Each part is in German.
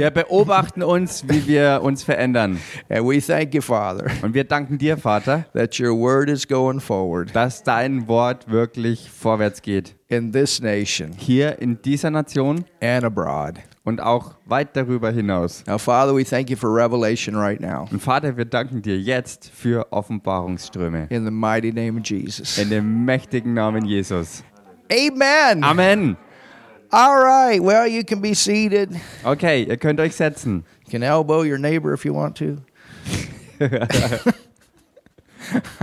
Wir beobachten uns, wie wir uns verändern. And we thank you, Father, Und wir danken dir, Vater, that your word is going forward dass dein Wort wirklich vorwärts geht. in this nation Hier in dieser Nation and abroad. und auch weit darüber hinaus. Now, Father, we thank you for revelation right now. Und Vater, wir danken dir jetzt für Offenbarungsströme. In the mighty name of Jesus. In dem mächtigen Namen Jesus. Amen. Amen. All right. Well, you can be seated. Okay, ihr könnt euch setzen. You can elbow your neighbor if you want to.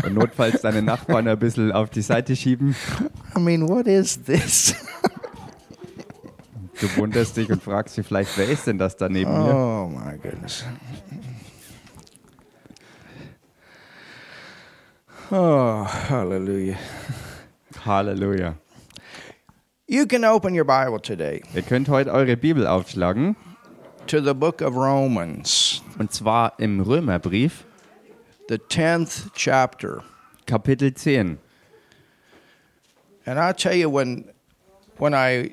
Und notfalls deine Nachbarn ein bisschen auf die Seite schieben. I mean, what is this? Du wunderst dich und fragst dich vielleicht, wer ist denn das da neben mir? oh, my goodness. Oh, hallelujah. Halleluja. You can open your Bible today Ihr könnt heute eure Bibel aufschlagen. to the book of Romans, Und zwar im Römerbrief, the 10th chapter. Kapitel 10. And I'll tell you, when, when I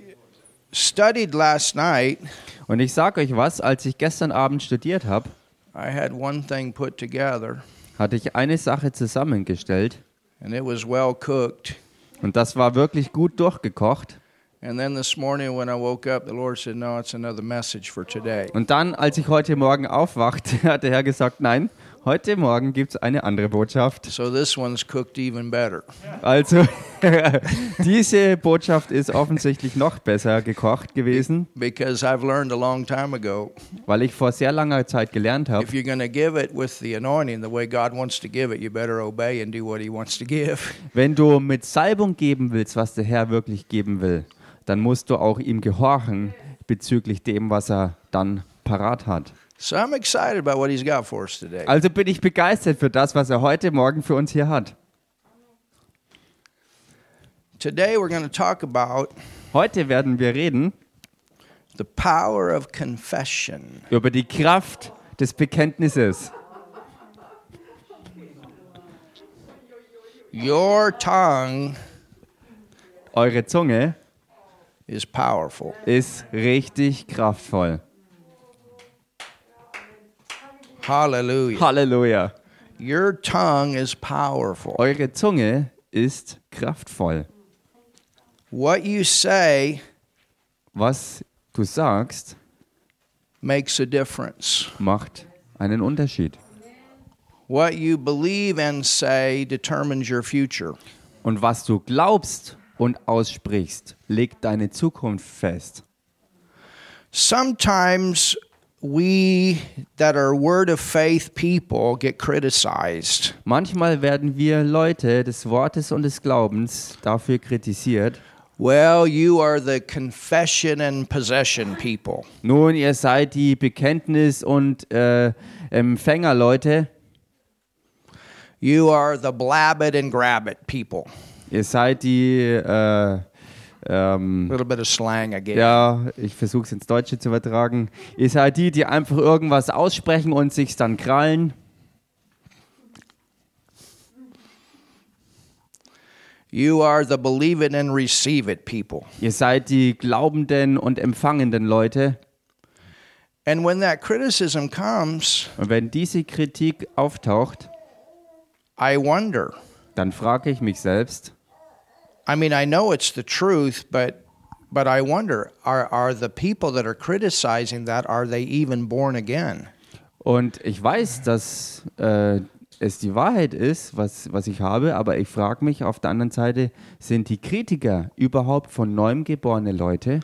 studied last night, Und ich sage euch was, als ich gestern Abend studiert habe, I had one thing put together, hatte ich eine Sache zusammengestellt. and it was well cooked. Und das war wirklich gut durchgekocht. And then this morning, when I woke up, the Lord said, No, it's another message for today. Und dann, als ich heute Morgen aufwachte, hat der Herr gesagt, nein, heute Morgen gibt es eine andere Botschaft. So this one's cooked even better. Also, diese Botschaft ist offensichtlich noch besser gekocht gewesen, Because I've learned a long time ago weil ich vor sehr langer Zeit gelernt habe, if you're going to give it with the anointing the way God wants to give it, you better obey and do what He wants to give. wenn du mit Salbung geben willst, was der Herr wirklich geben will, dann musst du auch ihm gehorchen bezüglich dem, was er dann parat hat. So I'm excited about what He's got for us today. Also bin ich begeistert für das, was er heute Morgen für uns hier hat. Today we're going to talk about Heute werden wir reden the power of confession. über die Kraft des Bekenntnisses. Your tongue Eure Zunge is powerful. ist richtig kraftvoll. Hallelujah. Halleluja. Your tongue is powerful. Eure Zunge ist kraftvoll. What you say Was du sagst, makes a difference. macht einen Unterschied. What you believe and say determines your future. Und was du glaubst und aussprichst, legt deine Zukunft fest. Sometimes we that are word of faith people get criticized. Manchmal werden wir Leute des Wortes und des Glaubens dafür kritisiert. Well, you are the confession and possession people. Nun, ihr seid die Bekenntnis- und äh, Empfängerleute. You are the blab it and grab it people. Ihr seid die, äh, A ähm, little bit of slang again. ja, ich versuche es ins Deutsche zu übertragen. Ihr seid die, die einfach irgendwas aussprechen und sich dann krallen. You are the believe it and receive it people. Ihr seid die glaubenden und empfangenden Leute. And when that criticism comes, Und wenn diese Kritik auftaucht, I wonder. dann frage ich mich selbst, I mean, I know it's the truth, but but I wonder are are the people that are criticizing that are they even born again? und ich weiß, dass äh, es die Wahrheit ist, was, was ich habe, aber ich frage mich auf der anderen Seite, sind die Kritiker überhaupt von neuem geborene Leute?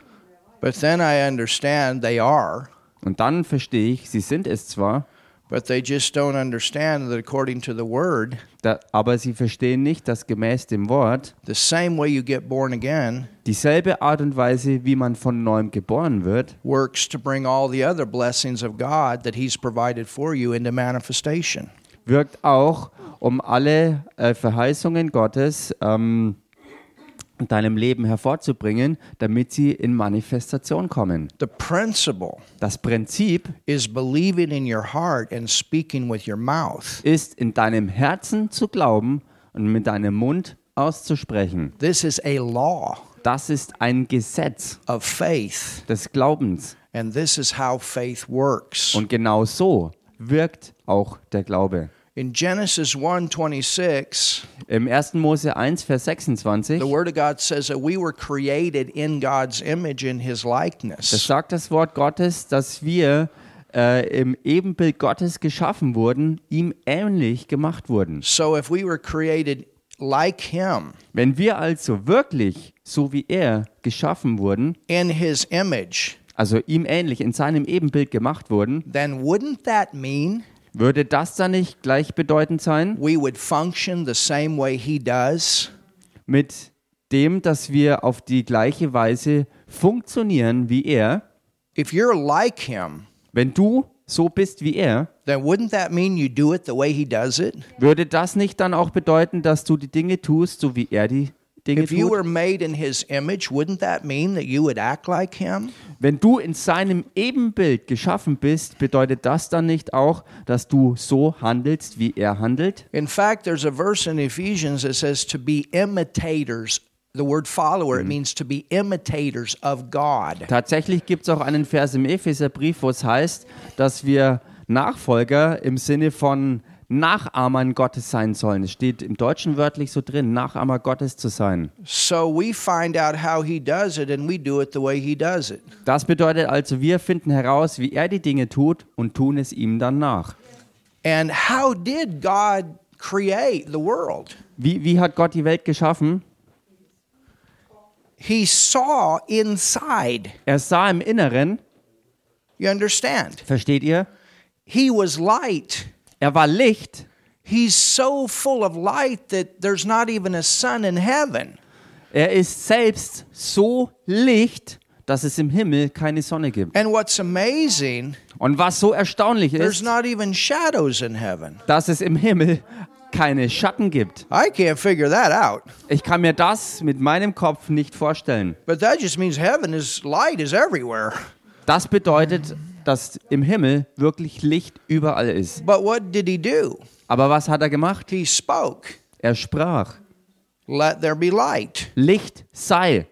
But then I understand they are, Und dann verstehe ich, sie sind es zwar, but they just don't understand that according to the word, da, aber sie verstehen nicht, dass gemäß dem Wort the same way you get born again dieselbe Art und Weise, wie man von neuem geboren wird, works to bring all the other blessings of God that he's provided for you into manifestation. wirkt auch, um alle äh, Verheißungen Gottes ähm, deinem Leben hervorzubringen, damit sie in Manifestation kommen. The principle Das Prinzip is believing in your heart and speaking with your mouth. ist, in deinem Herzen zu glauben und mit deinem Mund auszusprechen. This is a law Das ist ein Gesetz of faith des Glaubens. And this is how faith works. Und genau so wirkt auch der Glaube. In Genesis 1:26, Im 1. Mose 1, Vers 26, the word of God says that we were created in God's image in his das likeness. sagt das Wort Gottes, dass wir äh, im Ebenbild Gottes geschaffen wurden, ihm ähnlich gemacht wurden. So if we were created like him Wenn wir also wirklich, so wie er, geschaffen wurden, in his image, also ihm ähnlich in seinem Ebenbild gemacht wurden, then wouldn't that mean würde das dann nicht gleichbedeutend sein we would function the same way he does? mit dem, dass wir auf die gleiche Weise funktionieren wie er? If you're like him, Wenn du so bist wie er, then wouldn't that mean you do it the way he does it? würde das nicht dann auch bedeuten, dass du die Dinge tust, so wie er die Dinge If you tut? were made in his image, wouldn't that mean that you would act like him? Wenn du in seinem Ebenbild geschaffen bist, bedeutet das dann nicht auch, dass du so handelst, wie er handelt? In fact, there's a verse in Ephesians that says to be imitators. The word follower, it means to be imitators of God. Tatsächlich gibt es auch einen Vers im Epheserbrief, wo es heißt, dass wir Nachfolger im Sinne von Nachahmern Gottes sein sollen. Es steht im Deutschen wörtlich so drin, Nachahmer Gottes zu sein. So we find out how he does it and we do it the way he does it. Das bedeutet also, wir finden heraus, wie er die Dinge tut und tun es ihm dann nach. And how did God create the world? Wie, wie hat Gott die Welt geschaffen? He saw inside. Er sah im Inneren, You understand? versteht ihr? He was light. Er war Licht. He's so full of light that there's not even a sun in heaven. Er ist selbst so Licht, dass es im Himmel keine Sonne gibt. And what's amazing, Und was so erstaunlich there's ist, not even shadows in heaven. dass es im Himmel keine Schatten gibt. I can't figure that out. Ich kann mir das mit meinem Kopf nicht vorstellen. But that just means heaven is light is everywhere. Das bedeutet, dass im Himmel wirklich Licht überall ist. But what did he do? Aber was hat er gemacht? He spoke, Er sprach, let there be light. Licht sei.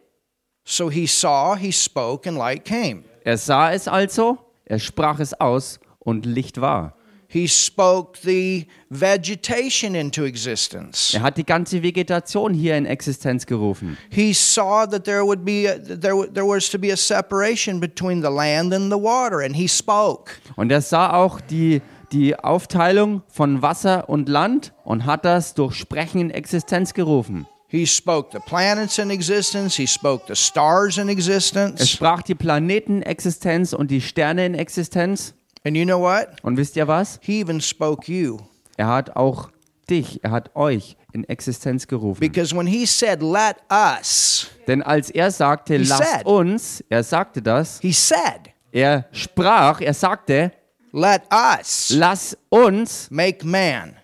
So he saw, he spoke, and light came. Er sah es also, er sprach es aus und Licht war. He spoke the vegetation into existence. Er hat die ganze Vegetation hier in Existenz gerufen. He saw that there would be a, there, there was to be a separation between the land and the water, and he spoke. Und er sah auch die, die Aufteilung von Wasser und Land und hat das durch Sprechen in Existenz gerufen. He spoke the planets in existence. He spoke the stars in Er existence. sprach die Planeten in Existenz und die Sterne in Existenz. And you know what? Und wisst ihr was? He even spoke you. Er hat auch dich, er hat euch in Existenz gerufen. Because when he said, let us, Denn als er sagte, He lasst said. uns, er sagte das, he said, er sprach, er sagte, let us lass uns make man.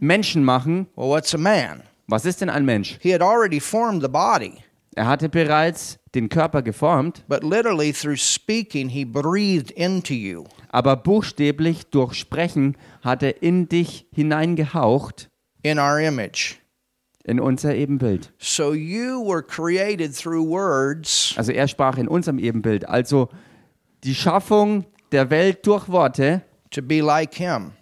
Menschen machen. Well, what's a man? Was ist denn ein Mensch? He had already formed the body, Er hatte bereits den Körper geformt, but literally through speaking, he breathed into you. aber buchstäblich durch Sprechen hat er in dich hineingehaucht, in our image. in unser Ebenbild. So you were created through words, Also er sprach in unserem Ebenbild. Also die Schaffung der Welt durch Worte, to be like him.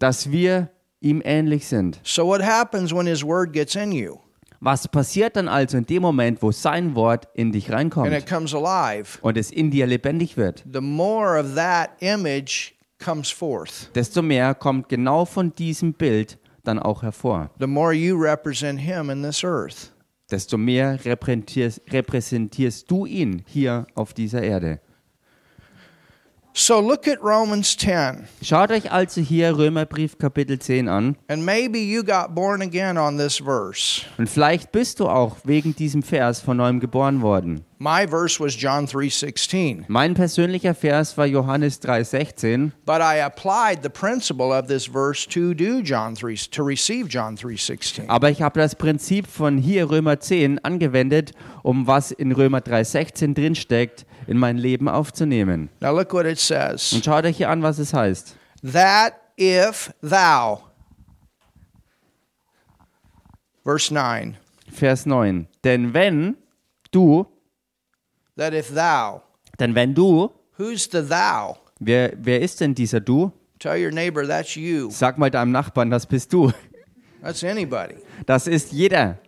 dass wir ihm ähnlich sind. So what happens when his word gets in you Was passiert dann also in dem Moment, wo sein Wort in dich and reinkommt it comes alive? und es in dir lebendig wird? The more of that image comes forth. Desto mehr kommt genau von diesem Bild dann auch hervor. The more you represent him in this earth. Desto mehr repräsentierst, repräsentierst du ihn hier auf dieser Erde. So look at Romans 10. Schaut euch also hier Römerbrief Kapitel 10 an. And maybe you got born again on this verse. Und vielleicht bist du auch wegen diesem Vers von neuem geboren worden. My verse was John 3:16. Mein persönlicher Vers war Johannes 3,16. But I applied the principle of this verse to do John 3 to receive John 3:16. Aber ich habe das Prinzip von hier Römer 10 angewendet, um was in Römer 3,16 drinsteckt, in mein Leben aufzunehmen. Now look what it says. Und schaut euch hier an, was es heißt. that if thou verse 9 Vers 9. Denn wenn du, that if thou denn wenn du Who's the thou? Wer, wer ist denn dieser Du? Tell your neighbor that's you. Sag mal deinem Nachbarn, das bist du. That's anybody. Das ist jeder.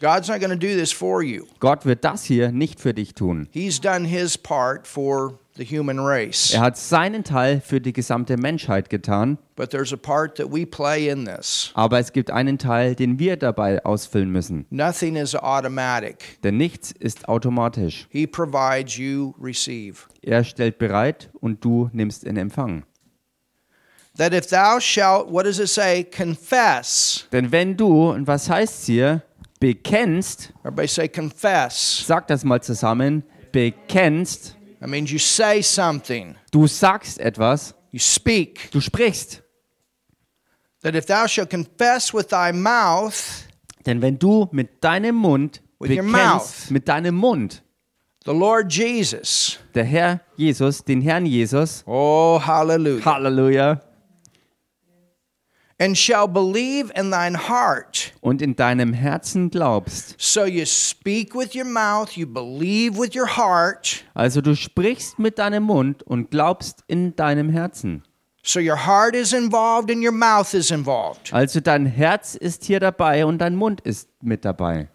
God's not going to do this for you. Gott wird das hier nicht für dich tun. He's done his part for the human race. Er hat seinen Teil für die gesamte Menschheit getan, But there's a part that we play in this. aber es gibt einen Teil, den wir dabei ausfüllen müssen. Nothing is automatic. Denn nichts ist automatisch. He provides, you receive. Er stellt bereit und du nimmst in Empfang. That if thou shalt, what does it say? Confess. Denn wenn du, und was heißt hier, bekennst, Everybody say confess. sag das mal zusammen, bekennst, That means you say something, du sagst etwas, you speak. du sprichst. That if thou shalt confess with thy mouth Denn wenn du mit deinem Mund bekennst, mit deinem Mund, the Lord Jesus, der Herr Jesus, den Herrn Jesus, oh, hallelujah, Halleluja, and shall believe in thine heart. und in deinem Herzen glaubst. So you speak with your mouth, you believe with your heart. Also du sprichst mit deinem Mund und glaubst in deinem Herzen. So your heart is involved and your mouth is involved. Also dein Herz ist hier dabei und dein Mund ist mit dabei.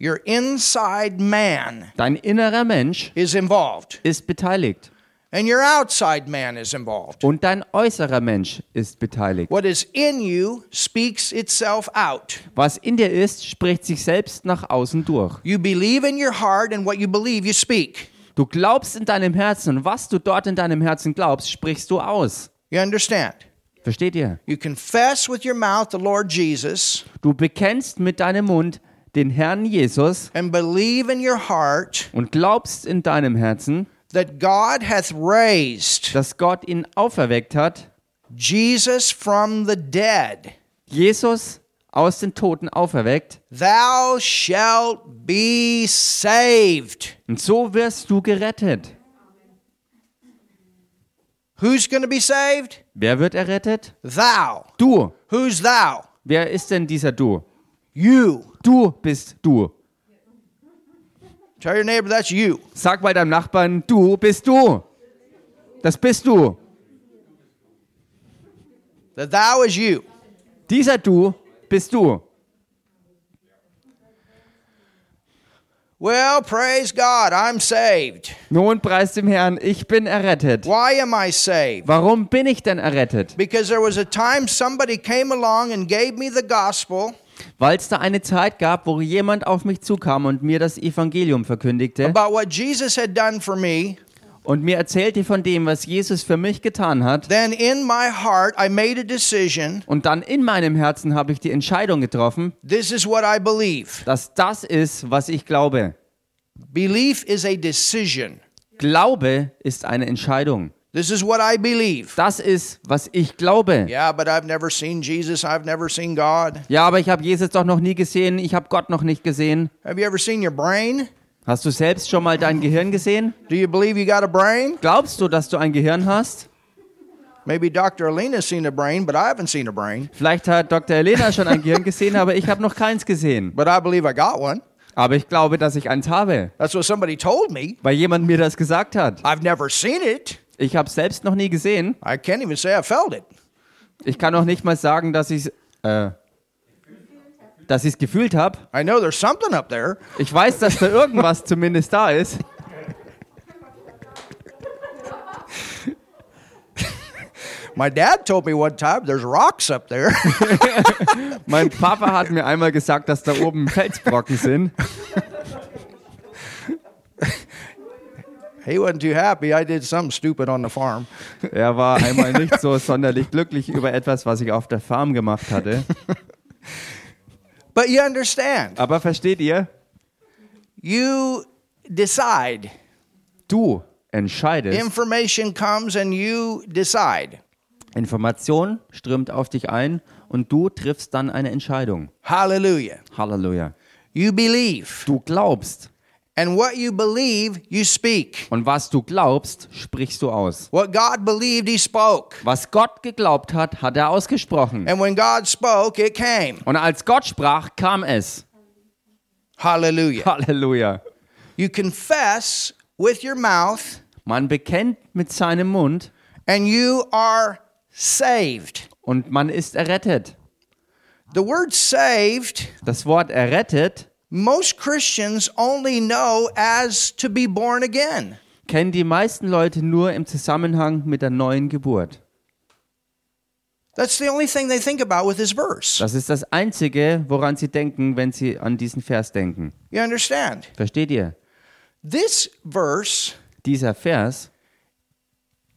Your inside man Dein innerer Mensch is involved, ist beteiligt and your outside man is involved. und dein äußerer Mensch ist beteiligt. What is in you speaks itself out. Was in dir ist, spricht sich selbst nach außen durch. You believe in your heart, and what you believe, you speak. Du glaubst in deinem Herzen und was du dort in deinem Herzen glaubst, sprichst du aus. You understand? Versteht ihr? You confess with your mouth the Lord Jesus Du bekennst mit deinem Mund den Herrn Jesus and believe in your heart und glaubst in deinem Herzen, that God hath raised dass Gott ihn auferweckt hat, Jesus from the dead. Jesus aus den Toten auferweckt, Thou shalt be saved. und so wirst du gerettet. Who's going to be saved? Wer wird errettet? Thou. Du. Who's thou? Wer ist denn dieser Du? You. Du bist du. Tell your neighbor that's you. Sag mal deinem Nachbarn, du bist du. Das bist du. The thou is you. Dieser Du bist du. Well, praise God, I'm saved. Nun preis dem Herrn, ich bin errettet. Why am I saved? Warum bin ich denn errettet? Because there was a time somebody came along and gave me the gospel Weil es da eine Zeit gab, wo jemand auf mich zukam und mir das Evangelium verkündigte about what Jesus had done for me. und mir erzählte von dem, was Jesus für mich getan hat. Then in my heart, I made a decision. Und dann in meinem Herzen habe ich die Entscheidung getroffen, This is what I believe. dass das ist, was ich glaube. Belief is a decision. Glaube ist eine Entscheidung. This is what I believe. Das ist, was ich glaube. Yeah, but I've never seen Jesus. I've never seen God. Ja, aber ich habe Jesus doch noch nie gesehen. Ich habe Gott noch nicht gesehen. Have you ever seen your brain? Hast du selbst schon mal dein Gehirn gesehen? Do you believe you got a brain? Glaubst du, dass du ein Gehirn hast? Maybe Dr. Alina's seen a brain, but I haven't seen a brain. Vielleicht hat Dr. Elena schon ein Gehirn gesehen, aber ich habe noch keins gesehen. But I believe I got one. Aber ich glaube, dass ich eins habe, That's what somebody told me. weil jemand mir das gesagt hat. I've never seen it. Ich habe es selbst noch nie gesehen. I can't even say I felt it. Ich kann auch nicht mal sagen, dass ich äh, dass ich es gefühlt habe. I know there's something up there. Ich weiß, dass da irgendwas zumindest da ist. My dad told me one time there's rocks up there. Mein Papa hat mir einmal gesagt, dass da oben Felsbrocken sind. he wasn't too happy. I did something stupid on the farm. Er war einmal nicht so sonderlich glücklich über etwas, was ich auf der Farm gemacht hatte. But you understand, Aber versteht ihr? you decide. Du entscheidest. Information comes and you decide. Information strömt auf dich ein und du triffst dann eine Entscheidung. Hallelujah. Halleluja. You believe. Du glaubst. And what you believe, you speak. Und was du glaubst, sprichst du aus. What God believed, he spoke. Was Gott geglaubt hat, hat er ausgesprochen. And when God spoke, it came. Und als Gott sprach, kam es. Hallelujah. Halleluja. You confess with your mouth Man bekennt mit seinem Mund and you are saved. und man ist errettet. The word saved, Das Wort errettet most Christians only know as to be born again. kennen die meisten Leute nur im Zusammenhang mit der neuen Geburt. That's the only thing they think about with this verse. Das ist das Einzige, woran sie denken, wenn sie an diesen Vers denken. You understand? Versteht ihr? This verse Dieser Vers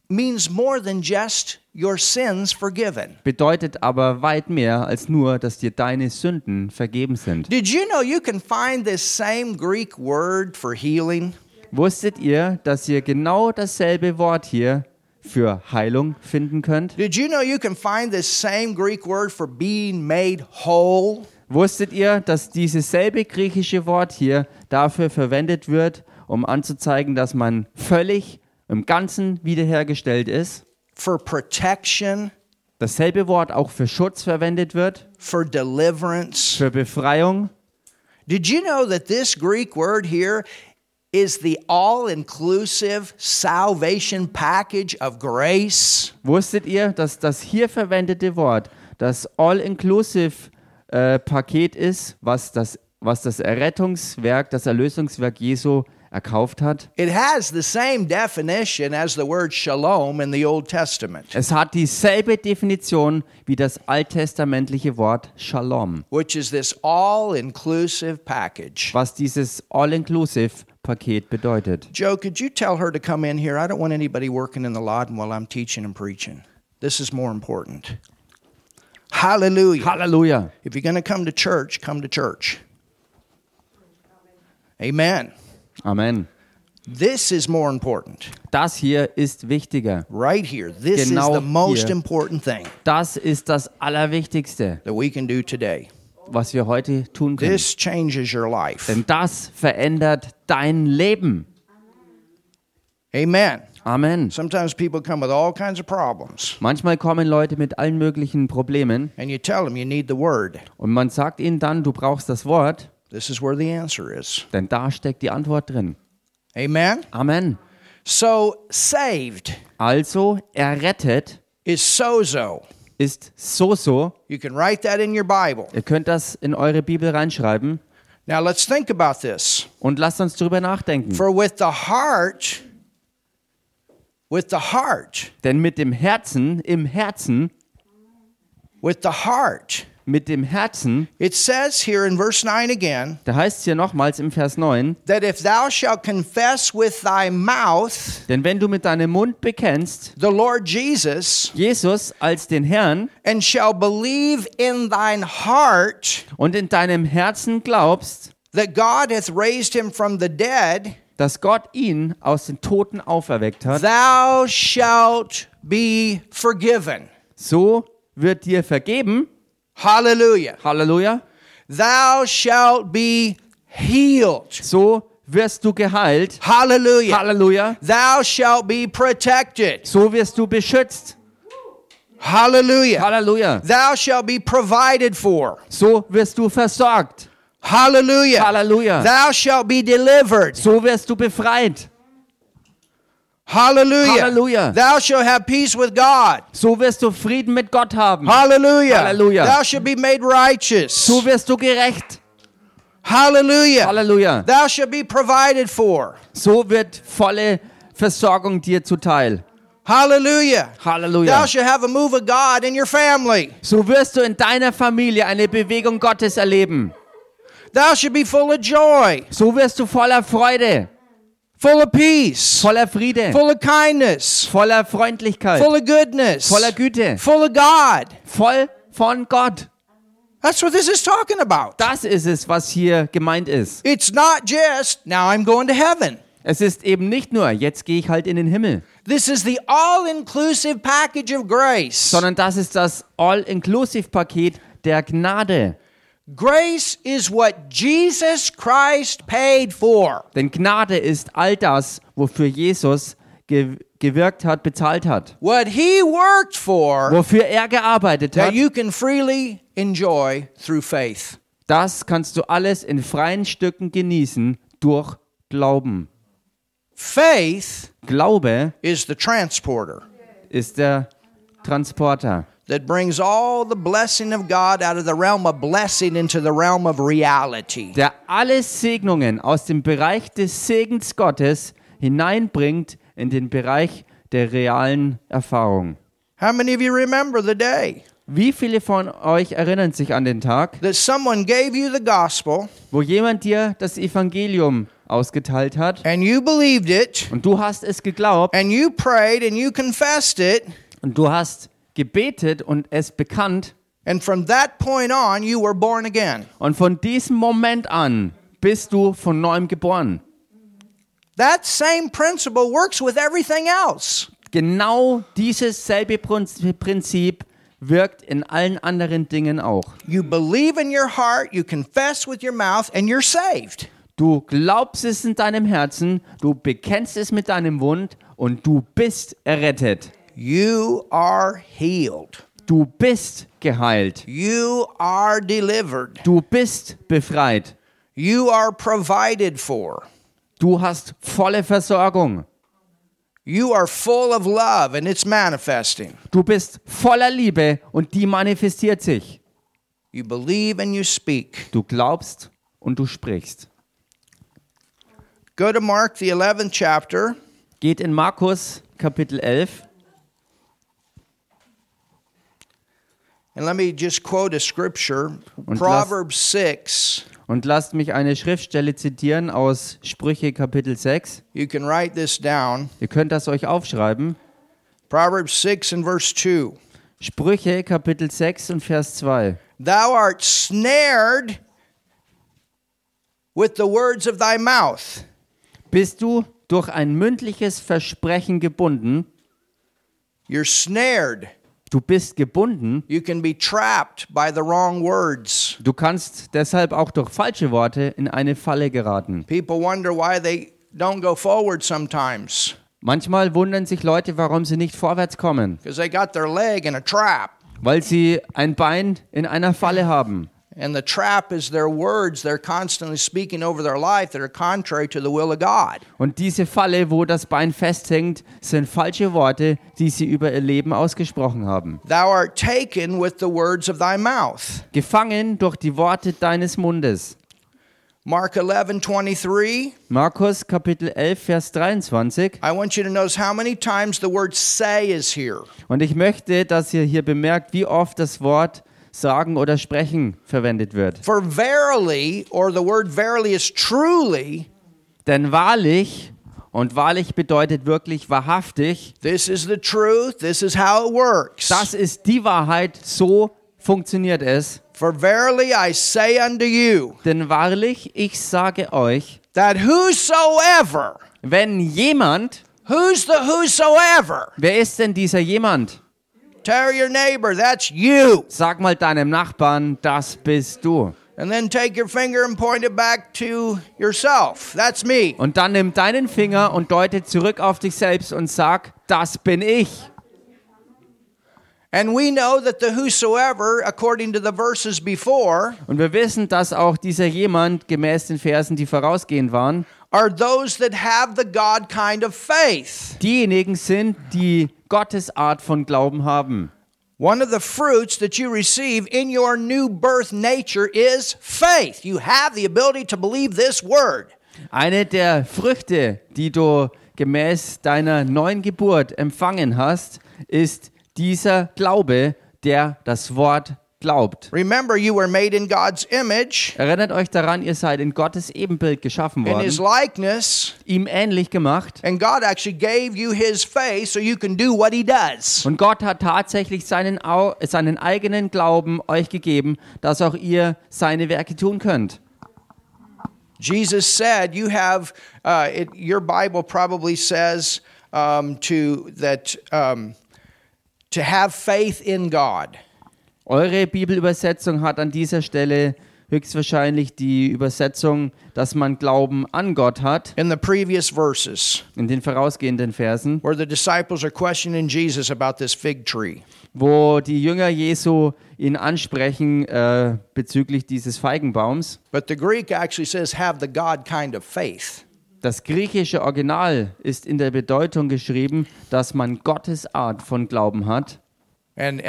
means more than just your sins forgiven. bedeutet aber weit mehr als nur, dass dir deine Sünden vergeben sind. Did you know you can find this same Greek word for healing? Wusstet ihr, dass ihr genau dasselbe Wort hier für Heilung finden könnt? Did you know you can find this same Greek word for being made whole? Wusstet ihr, dass dieses selbe griechische Wort hier dafür verwendet wird, um anzuzeigen, dass man völlig im Ganzen wiederhergestellt ist? For protection, Dasselbe Wort auch für Schutz verwendet wird, for deliverance. für Befreiung. Did you know that this Greek word here is the all inclusive salvation package of grace? Wusstet ihr, dass das hier verwendete Wort das All-Inclusive-Paket ist, was das, was das Errettungswerk, das Erlösungswerk Jesu erkauft hat? It has the same definition as the word shalom in the Old Testament, Es hat dieselbe Definition wie das alttestamentliche Wort Shalom, which is this all inclusive package. was dieses All-Inclusive-Paket bedeutet. Joe, could you tell her to come in here? I don't want anybody working in the Laden while I'm teaching and preaching. This is more important. Hallelujah. Halleluja! If you're going to come to church, come to church. Amen. Amen. This is more important. Das hier ist wichtiger. Right here. This Genau is the most hier. important thing Das ist das Allerwichtigste, that we can do today. was wir heute tun können. This changes your life. Denn das verändert dein Leben. Amen. Amen. Sometimes people come with all kinds of problems, Manchmal kommen Leute mit allen möglichen Problemen and you tell them you need the word. und man sagt ihnen dann, du brauchst das Wort, This is where the answer is. denn da steckt die Antwort drin. Amen. Amen. So, saved Also errettet is sozo. ist so so. You can write that in your Bible. Ihr könnt das in eure Bibel reinschreiben Now, let's think about this. und lasst uns drüber nachdenken. For with the heart, with the heart, Denn mit dem Herzen, im Herzen, with the heart, mit dem Herzen, it says here in verse 9 again da heißt es hier nochmals im Vers 9, that if thou shalt confess with thy mouth denn wenn du mit deinem Mund bekennst, the Lord Jesus Jesus als den Herrn and shall believe in thine heart und in deinem Herzen glaubst, that God hath raised him from the dead, dass Gott ihn aus den Toten auferweckt hat, thou shalt be forgiven. so wird dir vergeben. Hallelujah. Halleluja. Thou shalt be healed. So wirst du geheilt. Hallelujah. Halleluja. Thou shalt be protected. So wirst du beschützt. Hallelujah. Halleluja. Thou shalt be provided for. So wirst du versorgt. Hallelujah. Halleluja. Thou shalt be delivered. So wirst du befreit. Hallelujah. Hallelujah. Thou shalt have peace with God. So wirst du Frieden mit Gott haben. Hallelujah. Hallelujah. Thou shalt be made righteous. So wirst du gerecht. Hallelujah. Halleluja. Thou shalt be provided for. So wird volle Versorgung dir zuteil. Hallelujah. Halleluja. Thou shalt have a move of God in your family. So wirst du in deiner Familie eine Bewegung Gottes erleben. Thou shalt be full of joy, So wirst du voller Freude, full of peace, voller Friede, full of kindness, voller Freundlichkeit, full of goodness, voller Güte, full of God. voll von Gott. That's what this is talking about. Das ist es, was hier gemeint ist. It's not just, now I'm going to heaven. Es ist eben nicht nur, jetzt gehe ich halt in den Himmel, This is the all inclusive package of grace. sondern das ist das All-Inclusive-Paket der Gnade. Grace is what Jesus Christ paid for. Denn Gnade ist all das, wofür Jesus ge gewirkt hat, bezahlt hat. What he worked for Wofür er gearbeitet that hat, you can freely enjoy through faith. das kannst du alles in freien Stücken genießen durch Glauben. Faith Glaube is the transporter ist der Transporter, that brings all the blessing of God out of the realm of blessing into the realm of reality. der alle Segnungen aus dem Bereich des Segens Gottes hineinbringt in den Bereich der realen Erfahrung. How many of you remember the day Wie viele von euch erinnern sich an den Tag, that someone gave you the gospel wo jemand dir das Evangelium ausgeteilt hat and you believed it und du hast es geglaubt and you prayed and you confessed it und du hast gebetet und es bekannt and from that point on you were born again? und von diesem Moment an bist du von neuem geboren. That same principle works with everything else. Genau dieses selbe Prinz- Prinzip wirkt in allen anderen Dingen auch. You believe in your heart, you confess with your mouth, and you're saved. Du glaubst es in deinem Herzen, du bekennst es mit deinem Mund und du bist errettet. You are healed. Du bist geheilt. You are delivered. Du bist befreit. You are provided for. Du hast volle Versorgung. You are full of love and it's manifesting. Du bist voller Liebe und die manifestiert sich. You believe and you speak. Du glaubst und du sprichst. Go to Mark, the 11th chapter, Geht in Markus Kapitel 11 and let me just quote a scripture Und Proverbs 6. und lasst mich eine Schriftstelle zitieren aus Sprüche Kapitel 6. You can write this down. Ihr könnt das euch aufschreiben. Proverbs 6 and verse 2. Sprüche Kapitel 6 und Vers 2. Thou art snared with the words of thy mouth. Bist du durch ein mündliches Versprechen gebunden? You're snared. Du bist gebunden. You can be trapped by the wrong words. Du kannst deshalb auch durch falsche Worte in eine Falle geraten. People wonder why they don't go forward sometimes Manchmal wundern sich Leute, warum sie nicht vorwärts kommen, because they got their leg in a trap. weil sie ein Bein in einer Falle haben. And the trap is their words they're constantly speaking over their life that are contrary to the will of God. Und diese Falle, wo das Bein festhängt, sind falsche Worte, die sie über ihr Leben ausgesprochen haben. Thou art taken with the words of thy mouth. Gefangen durch die Worte deines Mundes. Mark 11, 23. Markus Kapitel 11, Vers 23. I want you to notice how many times the word say is here. Und ich möchte, dass ihr hier bemerkt, wie oft das Wort sagen oder sprechen verwendet wird. For verily, or the word verily is truly, Denn wahrlich, und wahrlich bedeutet wirklich wahrhaftig, this is the truth, this is how it works. das ist die Wahrheit, so funktioniert es. For verily I say unto you, Denn wahrlich, ich sage euch, that whosoever, wenn jemand, who's the whosoever? wer ist denn dieser jemand? Tell your neighbor, that's you. Sag mal deinem Nachbarn, das bist du. And then take your finger and point it back to yourself. That's me. Und dann nimm deinen Finger und deute zurück auf dich selbst und sag, das bin ich. And we know that the whosoever, according to the verses before, Und wir wissen, dass auch dieser jemand gemäß den Versen, die vorausgehend waren, are those that have the God kind of faith. diejenigen sind, die Gottes Art von Glauben haben. One of the fruits that you receive in your new birth nature is faith. You have the ability to believe this word. Eine der Früchte, die du gemäß deiner neuen Geburt empfangen hast, ist dieser Glaube, der das Wort glaubt. Remember, you were made in God's image, Erinnert euch daran, ihr seid in Gottes Ebenbild geschaffen in His worden, likeness, ihm ähnlich gemacht. and God actually gave you His faith so you can do what He does. Und Gott hat tatsächlich seinen, seinen eigenen Glauben euch gegeben, dass auch ihr seine Werke tun könnt. Jesus said, "You have uh, it, your Bible probably says um, to that um, to have faith in God." Eure Bibelübersetzung hat an dieser Stelle höchstwahrscheinlich die Übersetzung, dass man Glauben an Gott hat, In the previous verses, in den vorausgehenden Versen, where the disciples are questioning Jesus about this fig tree. wo die Jünger Jesu ihn ansprechen äh, bezüglich dieses Feigenbaums. But the Greek actually says, have the God kind of faith. Das griechische Original ist in der Bedeutung geschrieben, dass man Gottes Art von Glauben hat. Und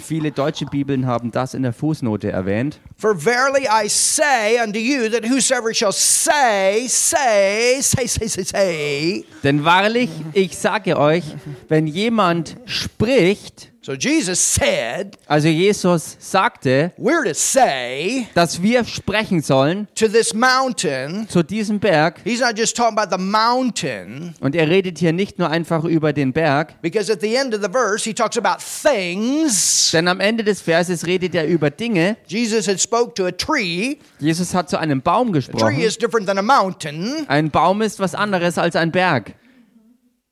viele deutsche Bibeln haben das in der Fußnote erwähnt. For verily I say unto you that whosoever shall say, say, say, say, say, say. Denn wahrlich, ich sage euch, wenn jemand spricht, So Jesus said, also Jesus sagte, we're to say dass wir sprechen sollen to this mountain. zu diesem Berg. He's not just talking about the mountain, Und er redet hier nicht nur einfach über den Berg, because at the end of the verse he talks about things. denn am Ende des Verses redet er über Dinge. Jesus had spoke to a tree. Jesus hat zu einem Baum A tree gesprochen. is different than a mountain. Ein Baum ist was anderes als ein Berg.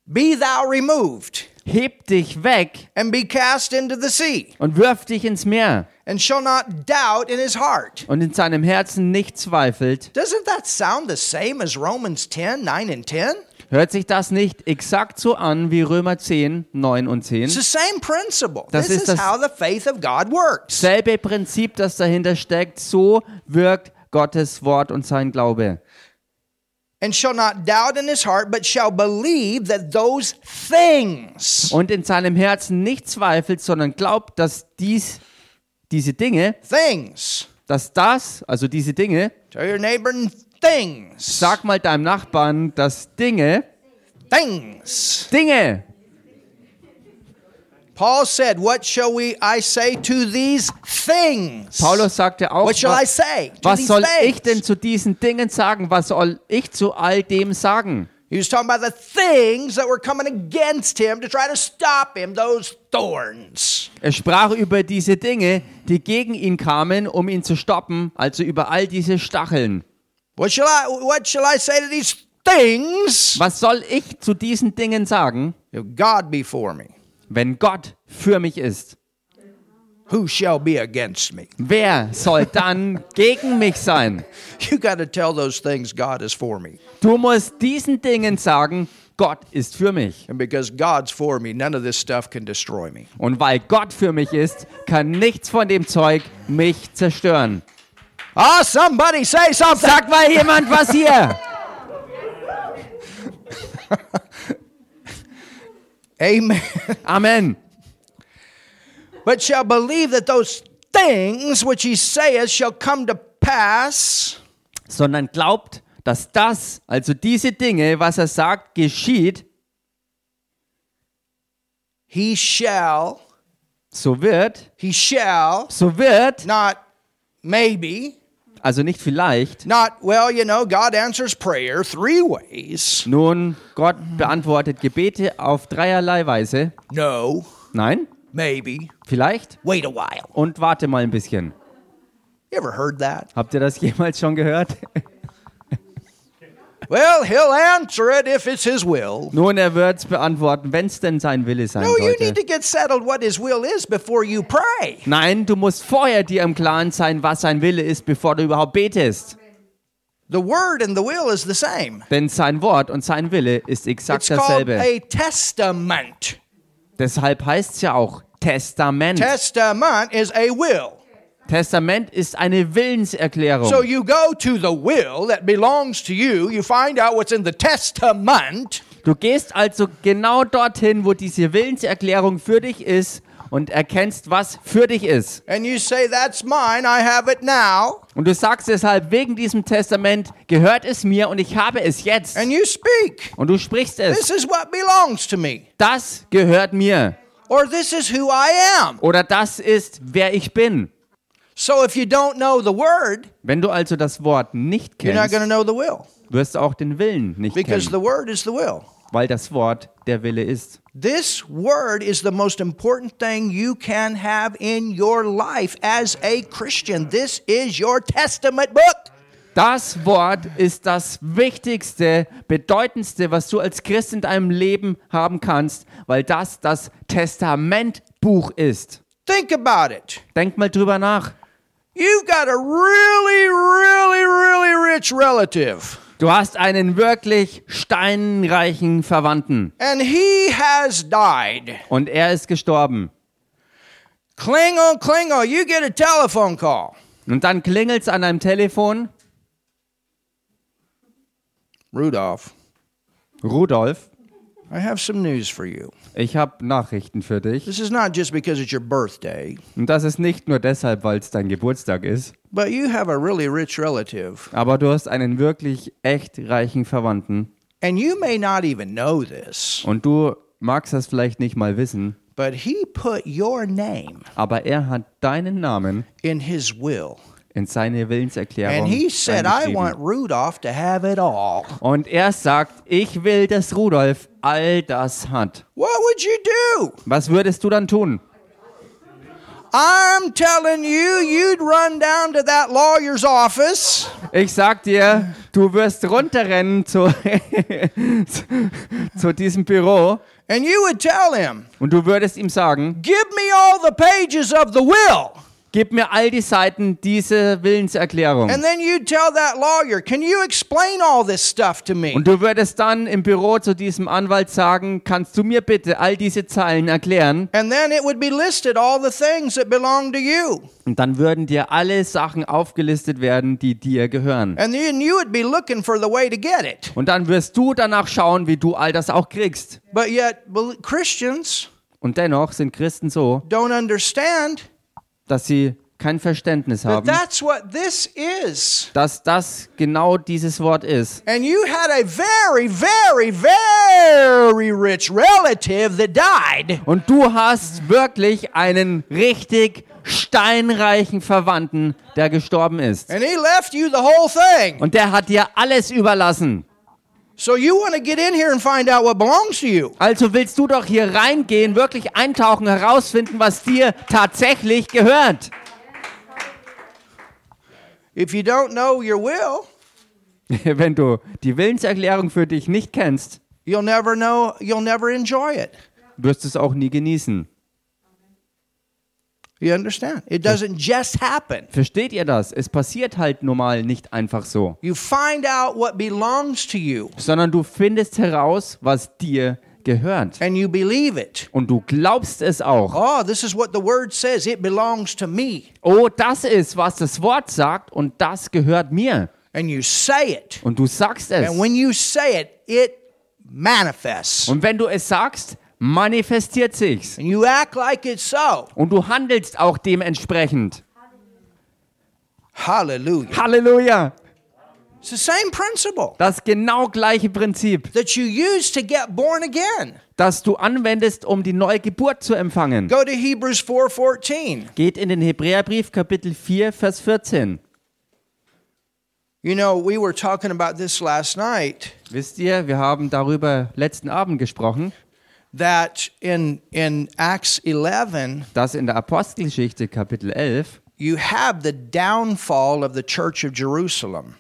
Be thou removed Heb dich weg and be cast into the sea, und wirf dich ins Meer and shall not doubt in his heart. und in seinem Herzen nicht zweifelt. Doesn't that sound the same as Romans 10 9 and 10? Hört sich das nicht exakt so an wie Römer 10, 9 und 10? It's the same principle. Das this ist is das- how the faith of God works. Selbe Prinzip, das dahinter steckt, so wirkt Gottes Wort und sein Glaube. And shall not doubt in his heart, but shall believe that those things, Und in seinem Herzen nicht zweifelt, sondern glaubt, dass dies, diese Dinge, things, dass das, also diese Dinge, tell your neighbor things, sag mal deinem Nachbarn, dass Dinge, things. Dinge, Paul said, What shall we, I say to these things? Paulus sagte auch, What shall I was, say to was these soll things? ich denn zu diesen Dingen sagen? Was soll ich zu all dem sagen? He was talking about the things that were coming against him to try to stop him, those thorns. Er sprach über diese Dinge, die gegen ihn kamen, um ihn zu stoppen, also über all diese Stacheln. What shall I what shall I say to these things? Was soll ich zu diesen Dingen sagen, If God be for me, wenn Gott für mich ist? who shall be against me? Wer soll dann gegen mich sein? You got to tell those things God is for me. Du musst diesen Dingen sagen, Gott ist für mich. And because God's for me, none of this stuff can destroy me. Und weil Gott für mich ist, kann nichts von dem Zeug mich zerstören. Ah, somebody say something. Sag mal jemand was hier. Amen. Amen. but shall believe that those things which he saith shall come to pass. Sondern glaubt, dass das, also diese Dinge, was er sagt, geschieht, He shall, so wird, he shall, so wird, not maybe, also nicht vielleicht. not, well, you know, God answers prayer three ways. Nun, Gott beantwortet Gebete auf dreierlei Weise. No, Nein, maybe, vielleicht wait a while. und warte mal ein bisschen. You ever heard that? Habt ihr das jemals schon gehört? Well, he'll answer it if it's his will. Nun, er wird es beantworten, wenn es denn sein Wille sein No, you need sollte. to get settled what his will is before you pray. Nein, du musst vorher dir im Klaren sein, was sein Wille ist, bevor du überhaupt betest. The word and the will is the same. Denn sein Wort und sein Wille ist exakt It's called dasselbe. a testament. Deshalb heißt es ja auch Testament. Testament is a will. Testament ist eine Willenserklärung. So you go to the will that belongs to you, you find out what's in the testament, Du gehst also genau dorthin, wo diese Willenserklärung für dich ist und erkennst, was für dich ist. and you say, That's mine, I have it now, Und du sagst deshalb, wegen diesem Testament gehört es mir und ich habe es jetzt. and you speak. Und du sprichst es. This is what belongs to me, Das gehört mir. or this is who I am. Oder das ist, wer ich bin. So if you don't know the word, Wenn du also das Wort nicht you're not kennst, going to know the will, wirst du auch den Willen nicht because kennen, the word is the will. weil das Wort der Wille ist. This word is the most important thing you can have in your life as a Christian. This is your testament book. Das Wort ist das Wichtigste, Bedeutendste, was du als Christ in deinem Leben haben kannst, weil das das Testamentbuch ist. Think about it. Denk mal drüber nach. You've got a really, really, really rich relative, Du hast einen wirklich steinreichen Verwandten and he has died. und er ist gestorben. Klingle, klingle, you get a telephone call. Und dann klingelt's an deinem Telefon Rudolph, Rudolf, I have some news for you. ich habe Nachrichten für dich. This is not just because it's your birthday, Und das ist nicht nur deshalb, weil es dein Geburtstag ist, but you have a really rich relative. aber du hast einen wirklich echt reichen Verwandten. And you may not even know this, Und du magst das vielleicht nicht mal wissen, but he put your name aber er hat deinen Namen in his will. In seine Willenserklärung And he said, I want Rudolph to have it all. Und er sagt, ich will, dass Rudolf all das hat. What would you do? Was würdest du dann tun? I'm telling you, you'd run down to that lawyer's office Ich sag dir, du wirst runterrennen zu, zu diesem Büro and you would tell him, und du würdest ihm sagen, Give me all the pages of the will. Gib mir all die Seiten dieser Willenserklärung. And then you'd tell that lawyer, Can you explain all this stuff to me? Und du würdest dann im Büro zu diesem Anwalt sagen, kannst du mir bitte all diese Zeilen erklären? And then it would be listed all the things that belong to you. Und dann würden dir alle Sachen aufgelistet werden, die dir gehören. And then you would be looking for the way to get it. Und dann wirst du danach schauen, wie du all das auch kriegst. But yet, bel- Christians Und dennoch sind Christen so, don't understand dass sie kein Verständnis haben, that's what this is. dass das genau dieses Wort ist. And you had a very, very, very rich relative that died. Und du hast wirklich einen richtig steinreichen Verwandten, der gestorben ist. And he left you the whole thing. Und der hat dir alles überlassen. So you want to get in here and find out what belongs to you. Also willst du doch hier reingehen, wirklich eintauchen, herausfinden, was dir tatsächlich gehört. If you don't know your will, Wenn du die Willenserklärung für dich nicht kennst, you'll never know, you'll never enjoy it. wirst du es auch nie genießen. You understand? It doesn't just happen. Versteht ihr das? Es passiert halt normal nicht einfach so, You find out what belongs to you sondern du findest heraus, was dir gehört. and you believe it. Und du glaubst es auch. Oh, this is what the word says. It belongs to me. Oh, das ist, was das Wort sagt und das gehört mir. And you say it. Und du sagst es. And when you say it, it manifests. Und wenn du es sagst, manifestiert sich's. And you act like it's so. Und du handelst auch dementsprechend. Hallelujah. Halleluja! It's the same principle Das genau gleiche Prinzip, that you use to get born again. das du anwendest, um die neue Geburt zu empfangen. Go to Hebrews 4:14. Geht in den Hebräerbrief Kapitel 4, Vers 14. You know, we were talking about this last night Wisst ihr, wir haben darüber letzten Abend gesprochen, that in in Acts 11 dass in der Apostelgeschichte Kapitel 11 you have the downfall of the church of Jerusalem.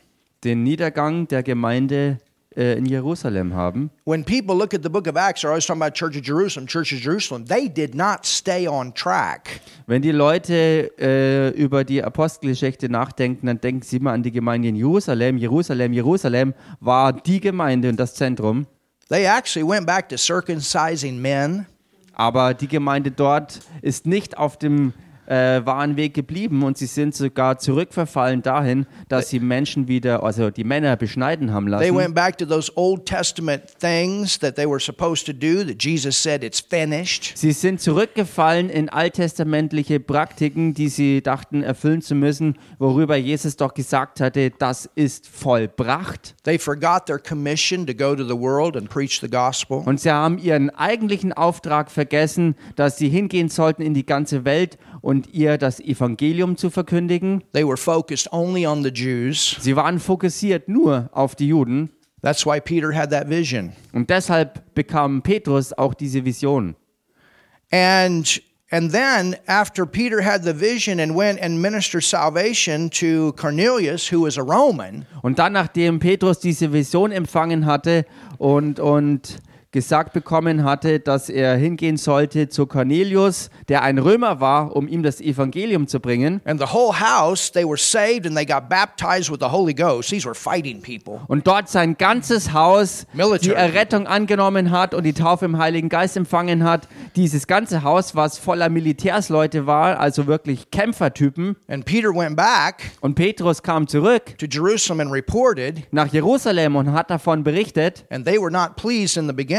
den Niedergang der Gemeinde äh, in Jerusalem haben. When people look at the book of Acts, they're always talking about Church of Jerusalem, Church of Jerusalem. They did not stay on track. Wenn die Leute äh, über die Apostelgeschichte nachdenken, dann denken sie immer an die Gemeinde in Jerusalem. Jerusalem, Jerusalem war die Gemeinde und das Zentrum. They actually went back to circumcising men. Aber die Gemeinde dort ist nicht auf dem äh, wahren Weg geblieben und sie sind sogar zurückverfallen dahin, dass sie Menschen wieder, also die Männer beschneiden haben They lassen. went back to those Old Testament things that they were supposed to do that Jesus said it's finished. Sie sind zurückgefallen in alttestamentliche Praktiken, die sie dachten erfüllen zu müssen, worüber Jesus doch gesagt hatte, das ist vollbracht. They forgot their commission to go to the world and preach the gospel. Und sie haben ihren eigentlichen Auftrag vergessen, dass sie hingehen sollten in die ganze Welt und ihr das Evangelium zu verkündigen. They were focused only on the Jews. Sie waren fokussiert nur auf die Juden That's why Peter had that vision. und deshalb bekam Petrus auch diese Vision. And and then after Peter had the vision and went and ministered salvation to Cornelius, who was a Roman, Und dann, nachdem Petrus diese Vision empfangen hatte und, und gesagt bekommen hatte, dass er hingehen sollte zu Cornelius, der ein Römer war, um ihm das Evangelium zu bringen. And the whole house, they were saved and they got baptized with the Holy Ghost. These were fighting people. Und dort sein ganzes Haus die Military. Errettung angenommen hat und die Taufe im Heiligen Geist empfangen hat. Dieses ganze Haus, was voller Militärsleute war, also wirklich Kämpfertypen. And Peter went back Und Petrus kam zurück to Jerusalem and reported, nach Jerusalem und hat davon berichtet. and they were not pleased in the beginning.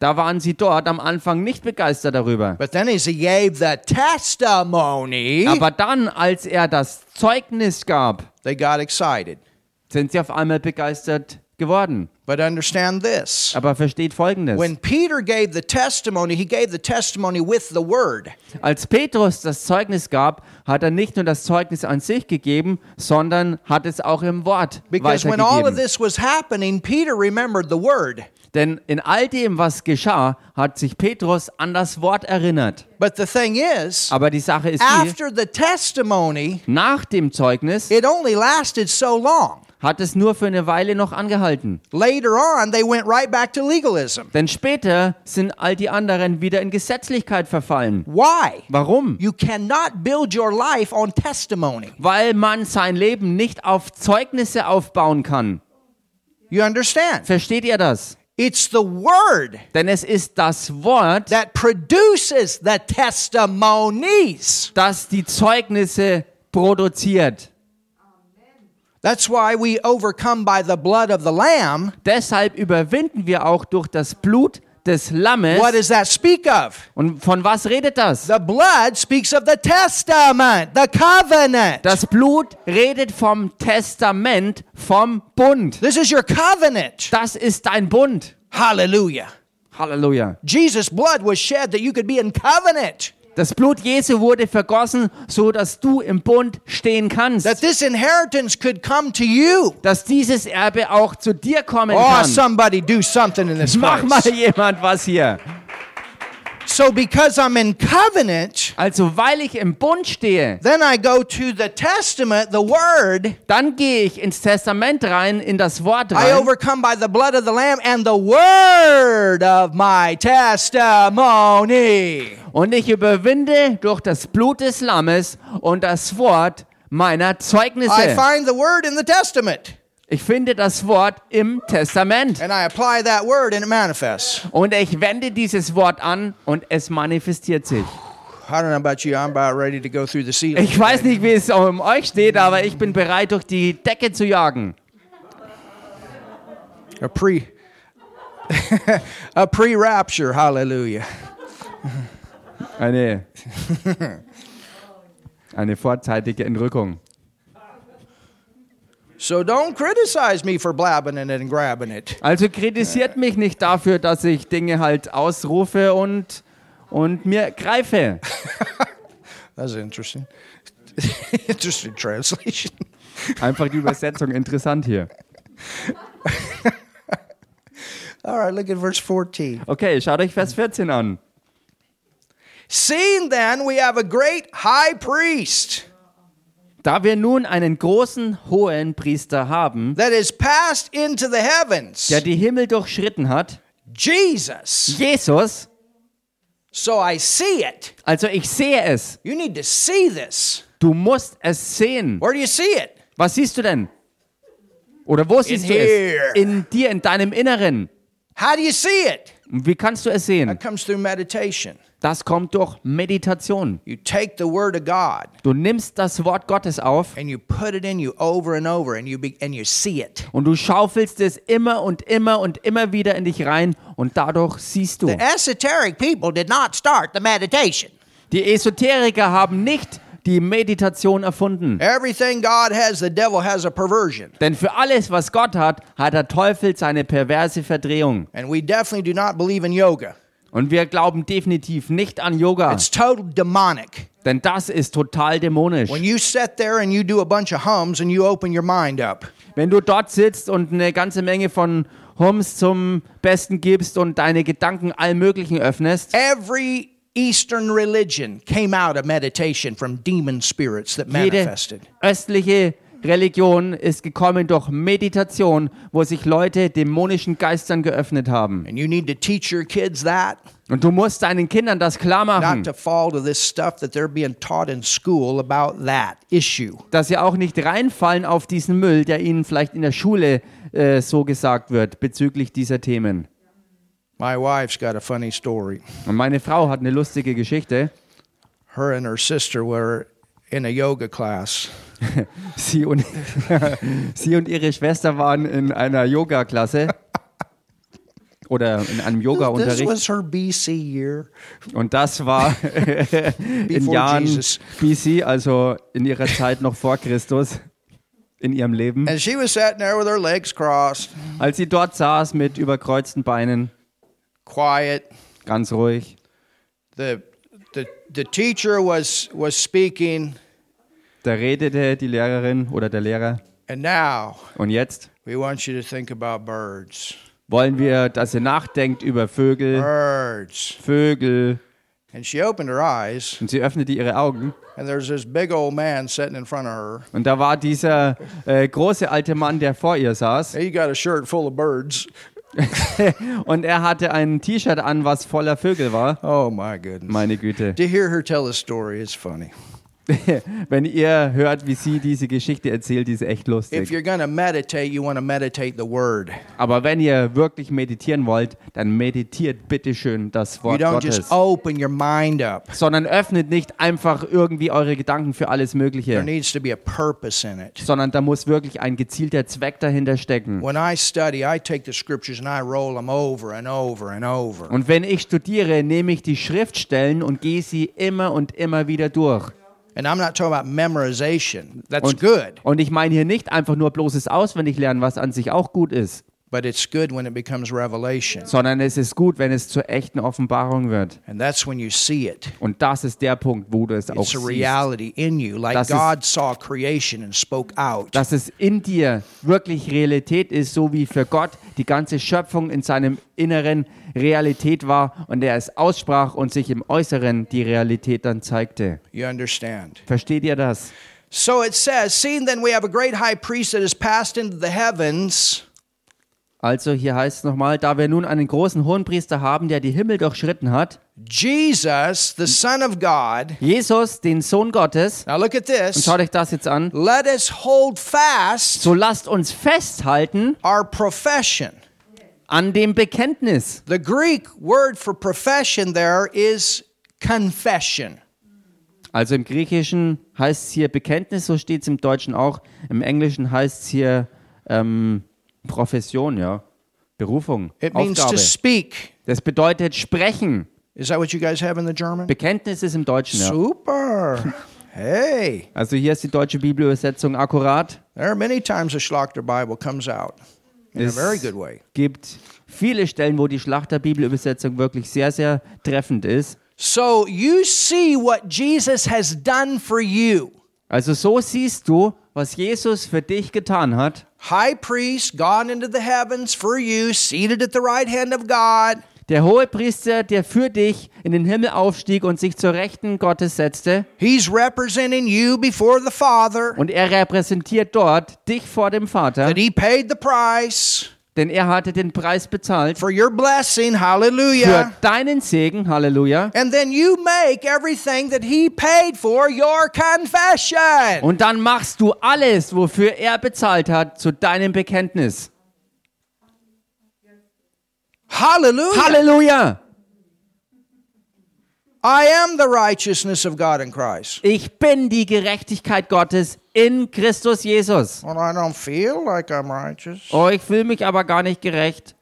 Da waren sie dort am Anfang nicht begeistert darüber. But then as he gave the testimony, Aber dann, als er das Zeugnis gab, they got excited. sind sie auf einmal begeistert geworden. But understand this. Aber versteht Folgendes. When Peter gave the testimony, he gave the testimony with the word. Als Petrus das Zeugnis gab, hat er nicht nur das Zeugnis an sich gegeben, sondern hat es auch im Wort Because when all of weitergegeben. this was happening, Peter remembered the word. Denn in all dem, was geschah, hat sich Petrus an das Wort erinnert. But the thing is, Aber die Sache ist die, after the testimony, nach dem Zeugnis it only lasted so long. hat es nur für eine Weile noch angehalten. Later on, they went right back to legalism. Denn später sind all die anderen wieder in Gesetzlichkeit verfallen. Why? Warum? You cannot build your life on testimony. Weil man sein Leben nicht auf Zeugnisse aufbauen kann. You understand? Versteht ihr das? It's the word Denn es ist das Wort, that produces the testimonies. das die Zeugnisse produziert. That's why we overcome by the blood of the Lamb. Deshalb überwinden wir auch durch das Blut des Lammes. What does that speak of? Und von was redet das? The blood speaks of the testament, the covenant. Das Blut redet vom Testament, vom Bund. This is your covenant. Das ist dein Bund. Hallelujah. Halleluja. Jesus' blood was shed that you could be in covenant. Das Blut Jesu wurde vergossen, so dass du im Bund stehen kannst. That this inheritance could come to you. Dass dieses Erbe auch zu dir kommen Oh, kann. somebody do something in this Mach mal jemand was hier. So because I'm in covenant, Also, weil ich im Bund stehe, then I go to the testament, the word. dann gehe ich ins Testament rein, in das Wort I rein. overcome by the blood of the Lamb and the word of my testimony. Und ich überwinde durch das Blut des Lammes und das Wort meiner I Zeugnisse. find the word in the testament Ich finde das Wort im Testament. and I apply that word and it manifests. Und ich wende dieses Wort an und es manifestiert sich. Ich weiß nicht, wie es um euch steht, aber ich bin bereit, durch die Decke zu jagen. A pre a pre-rapture, hallelujah. Eine, eine vorzeitige Entrückung. So don't criticize me for blabbing it and grabbing it. Also kritisiert mich nicht dafür, dass ich Dinge halt ausrufe und, und mir greife. That's interesting. interesting translation. Einfach die Übersetzung interessant hier. All right, look at verse 14. Okay, schaut euch Vers 14 an. Seeing then we have a great high priest Da wir nun einen großen hohen Priester haben, that is passed into the heavens, der die Himmel durchschritten hat, Jesus. Jesus, So I see it. also ich sehe es. You need to see this. Du musst es sehen. Where do you see it? Was siehst du denn? Oder wo siehst du here. es? In dir, in deinem Inneren. How do you see it? Wie kannst du es sehen? That comes through meditation. Das kommt durch Meditation. You take the word of God Du nimmst das Wort Gottes auf and you put it in you over and over and you be, and you see it. und du schaufelst es immer und immer und immer wieder in dich rein und dadurch siehst du. The esoteric people did not start the meditation. Die Esoteriker haben nicht die Meditation erfunden. Everything God has, the devil has a perversion. Denn für alles, was Gott hat, hat der Teufel seine perverse Verdrehung. And we definitely do not believe in yoga. Und wir glauben definitiv nicht an Yoga, It's total demonic. denn das ist total dämonisch. When you sit there and you do a bunch of hums and you open your mind up, Wenn du dort sitzt und eine ganze Menge von Hums zum Besten gibst und deine Gedanken allem Möglichen öffnest, every Eastern religion came out of meditation from demon spirits that jede manifested. östliche Religion ist gekommen durch Meditation, wo sich Leute dämonischen Geistern geöffnet haben. And you need to teach your kids that, Und du musst deinen Kindern das klar machen, not to fall to this stuff that they're being taught in school about that issue. dass sie auch nicht reinfallen auf diesen Müll, der ihnen vielleicht in der Schule äh, so gesagt wird bezüglich dieser Themen. My wife's got a funny story. Und meine Frau hat eine lustige Geschichte. Her and her sister were in a yoga class. Sie und, sie und ihre Schwester waren in einer Yoga-Klasse oder in einem This Yoga-Unterricht. was her BC year. Und das war in Jahren Jesus. BC, also in ihrer Zeit noch vor Christus, in ihrem Leben. And she was sitting there with her legs crossed, Als sie dort saß mit überkreuzten Beinen, quiet. ganz ruhig. The, the, the teacher was, was speaking, Da redete die Lehrerin oder der Lehrer. and now Und jetzt we want you to think about birds. wollen wir, dass ihr nachdenkt über Vögel, Birds. Vögel. And she opened her eyes, Und sie öffnete ihre Augen. and there's this big old man sitting in front of her. Und da war dieser äh, große alte Mann, der vor ihr saß. He got a shirt full of birds. Und er hatte ein T-Shirt an, was voller Vögel war. Oh my goodness. Meine Güte. To hear her tell a story is funny. Wenn ihr hört, wie sie diese Geschichte erzählt, die ist echt If lustig. you're going to meditate, you want to meditate the word. Aber wenn ihr wirklich meditieren wollt, dann meditiert bitte schön das You Wort don't Gottes. just open your mind up. Sondern öffnet nicht einfach irgendwie eure Gedanken für alles There Mögliche. needs to be a purpose in it. Sondern da muss wirklich ein gezielter Zweck dahinter stecken. When I study, I take the scriptures and I roll them over and over and over. Und wenn ich studiere, nehme ich die Schriftstellen und gehe sie immer und immer wieder durch. And I'm not talking about memorization. That's Und, good, und ich meine hier nicht einfach nur bloßes Auswendiglernen, was an sich auch gut ist, but it's good when it becomes revelation. sondern es ist gut, wenn es zur echten Offenbarung wird. And that's when you see it. Und das ist der Punkt, wo du es auch It's a siehst. reality in you, like Das ist- God saw creation and spoke out. Dass es in dir wirklich Realität ist, so wie für Gott die ganze Schöpfung in seinem Inneren Realität war und er es aussprach und sich im Äußeren die Realität dann zeigte. You understand? Versteht ihr das? So it says, Seeing then we have a great high priest that has passed into the heavens. Also hier heißt es nochmal, da wir nun einen großen Hohenpriester haben, der die Himmel durchschritten hat, Jesus, the Son of God. Jesus, den Sohn Gottes, Now look at und this. schaut euch das jetzt an, Let us hold fast so lasst uns festhalten our profession. an dem Bekenntnis. The Greek word for profession there is confession. Also im Griechischen heißt es hier Bekenntnis, so steht es im Deutschen auch. Im Englischen heißt es hier ähm, Profession, ja. Berufung, It means to speak. Das bedeutet sprechen. Is that what you guys have in the German? Bekenntnis ist im Deutschen, ja. Super. Hey, Also hier ist die deutsche Bibelübersetzung akkurat. there are many times the Schlachter Bible comes out in a Es very good way. gibt viele Stellen, wo die Schlachter-Bibelübersetzung wirklich sehr, sehr treffend ist. So you see what Jesus has done for you. Also so siehst du, was Jesus für dich getan hat. High priest, gone into the heavens for you, seated at the right hand of God. Der hohe Priester, der für dich in den Himmel aufstieg und sich zur Rechten Gottes setzte. He's representing you before the Father. Und er repräsentiert dort dich vor dem Vater, That he paid the price denn er hatte den Preis bezahlt for your blessing. für Hallelujah. deinen Segen. Halleluja. And then you make everything that he paid for your confession. Und dann machst du alles, wofür er bezahlt hat, zu deinem Bekenntnis. Hallelujah. Halleluja. I am the righteousness of God in Christ. Ich bin die Gerechtigkeit Gottes in Christus Jesus. Well, I don't feel like I'm righteous. Oh, ich fühle mich aber gar nicht gerecht.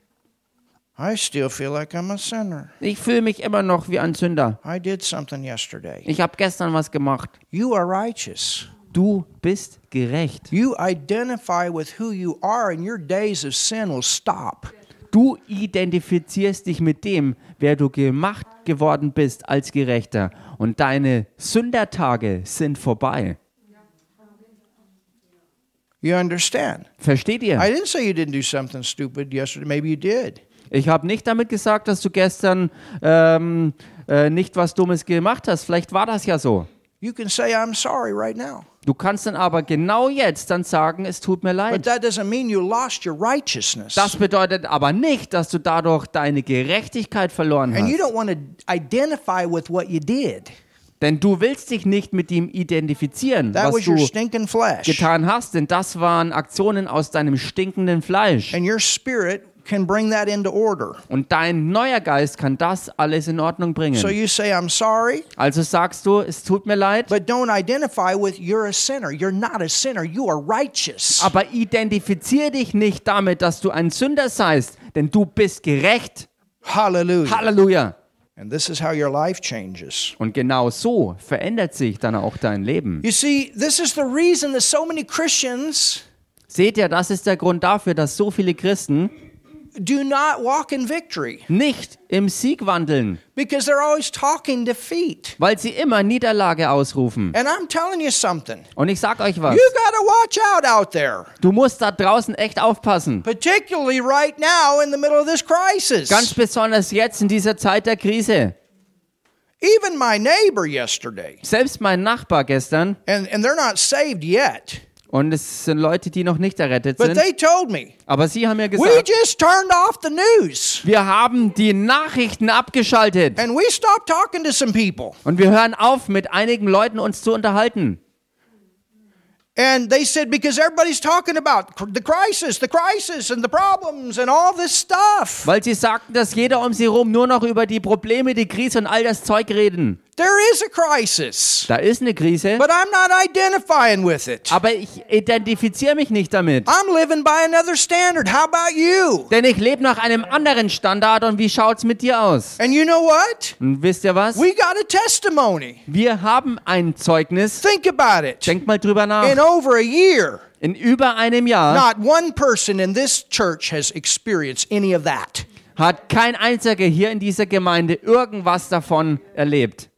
I still feel like I'm a sinner. Ich fühle mich immer noch wie ein Sünder. I did something yesterday. Ich habe gestern was gemacht. You are righteous. Du bist gerecht. You identify with who you are, and your days of sin will stop. Du identifizierst dich mit dem, wer du gemacht geworden bist als Gerechter. Und deine Sündertage sind vorbei. You understand? Versteht I ihr? didn't say you didn't do something stupid yesterday. Maybe you did. Ich habe nicht damit gesagt, dass du gestern ähm, äh, nicht was Dummes gemacht hast. Vielleicht war das ja so. You can say, I'm sorry right now. Du kannst dann aber genau jetzt dann sagen, es tut mir But leid. that doesn't mean you lost your righteousness. Das bedeutet aber nicht, dass du dadurch deine Gerechtigkeit verloren And you hast. don't want to identify with what you did. Denn du willst dich nicht mit ihm identifizieren, That was was your du stinking flesh. getan hast, denn das waren Aktionen aus deinem stinkenden Fleisch. And your spirit can bring that into order. Und dein neuer Geist kann das alles in Ordnung So bringen. you say, I'm sorry, Also sagst du, es tut mir leid, but don't identify with you're a sinner. You're not a sinner. You are righteous. aber identifizier dich nicht damit, dass du ein Sünder seist, denn du bist gerecht. Hallelujah. Halleluja. And this is how your life changes. Und genau so verändert sich dann auch dein Leben. You see, this is the reason that so many Christians Seht ihr, das ist der Grund dafür, dass so viele Christen do not walk in victory nicht im Sieg wandeln, because they're always talking defeat. weil sie immer Niederlage ausrufen. And I'm telling you something. Und ich sag euch was, You got to watch out out there, du musst da draußen echt aufpassen. particularly right now in the middle of this crisis. Ganz besonders jetzt in dieser Zeit der Krise. Even my neighbor yesterday, Selbst mein Nachbar gestern, and, and they're not saved yet, und es sind Leute, die noch nicht errettet but sind, they told me, aber sie haben mir we gesagt, just turned off the news wir haben die Nachrichten abgeschaltet and we stopped talking to some people. und wir hören auf, mit einigen Leuten uns zu unterhalten. And they said, because everybody's talking about the crisis, the crisis, and the problems, and all this stuff. Weil sie sagten, dass jeder um sie herum nur noch über die Probleme, die Krise und all das Zeug reden. There is a crisis, Da ist eine Krise, but I'm not identifying with it. aber ich identifiziere mich nicht damit. I'm living by another standard. How about you? Denn ich lebe nach einem anderen Standard und wie schaut's mit dir aus? And you know what? Und wisst ihr was? We got a testimony. Wir haben ein Zeugnis. Think about it. Denkt mal drüber In nach. over a year, In über einem Jahr not one person in this church has experienced any of that. hat kein einziger hier in dieser Gemeinde irgendwas davon erlebt.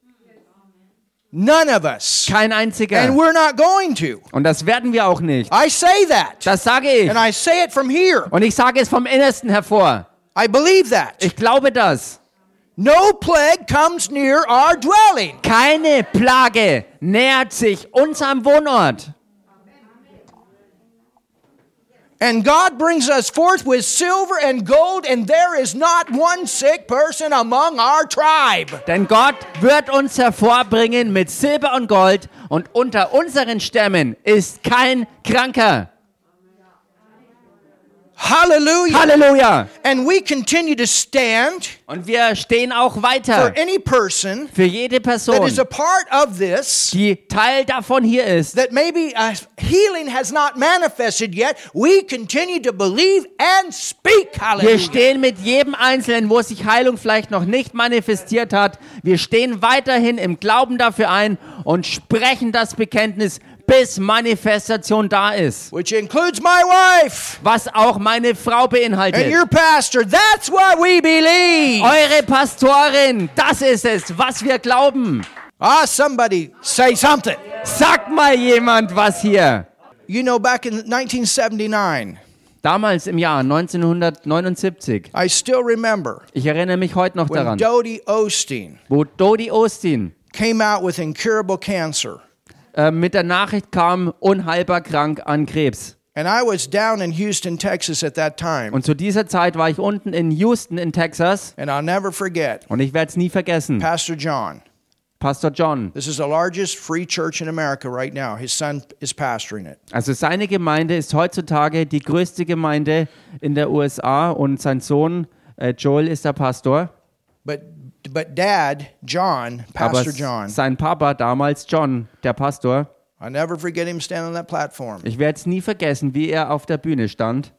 None of us. Kein And einziger. we're not going to. Und das werden wir auch nicht. I say that. Das sage ich. And I say it from here. Und ich sage es vom Innersten hervor. I believe that. Ich glaube das. No plague comes near our dwelling. Keine Plage nähert sich unserem Wohnort. And God brings us forth with silver and gold, and there is not one sick person among our tribe. Denn Gott wird uns hervorbringen mit Silber und Gold und unter unseren Stämmen ist kein Kranker. Hallelujah. Halleluja. And we continue to stand Und wir stehen auch for weiter any person für jede that Person, is a part of this. die Teil davon hier ist. That maybe a healing has not manifested yet, we continue to believe and speak. Wir Hallelujah. stehen mit jedem Einzelnen, wo sich Heilung vielleicht noch nicht manifestiert hat. Wir stehen weiterhin im Glauben dafür ein und sprechen das Bekenntnis, bis Manifestation da ist. Which includes my wife Was auch meine Frau and beinhaltet. your pastor. That's what we believe. Eure Pastorin, das ist es, was wir glauben. Ah, somebody say something. Sag mal jemand was hier. You know, back in 1979, Damals im Jahr 1979, I still remember ich erinnere mich heute noch daran, Dodie Osteen wo Dodie Osteen came out with incurable cancer. Äh, mit der Nachricht kam, unheilbar krank an Krebs. And I was down in Houston, Texas at that time. Und zu dieser Zeit war ich unten in Houston in Texas And I'll never forget und ich werde es nie vergessen. Pastor John. Pastor John, This is the largest free church in America right now. His son is pastoring it. also seine Gemeinde ist heutzutage die größte Gemeinde in der USA und sein Sohn äh, Joel ist der Pastor. But but dad, John, Aber Pastor John, sein Papa damals John, der Pastor, I'll never forget him standing on that platform ich werde es nie vergessen, wie er auf der Bühne stand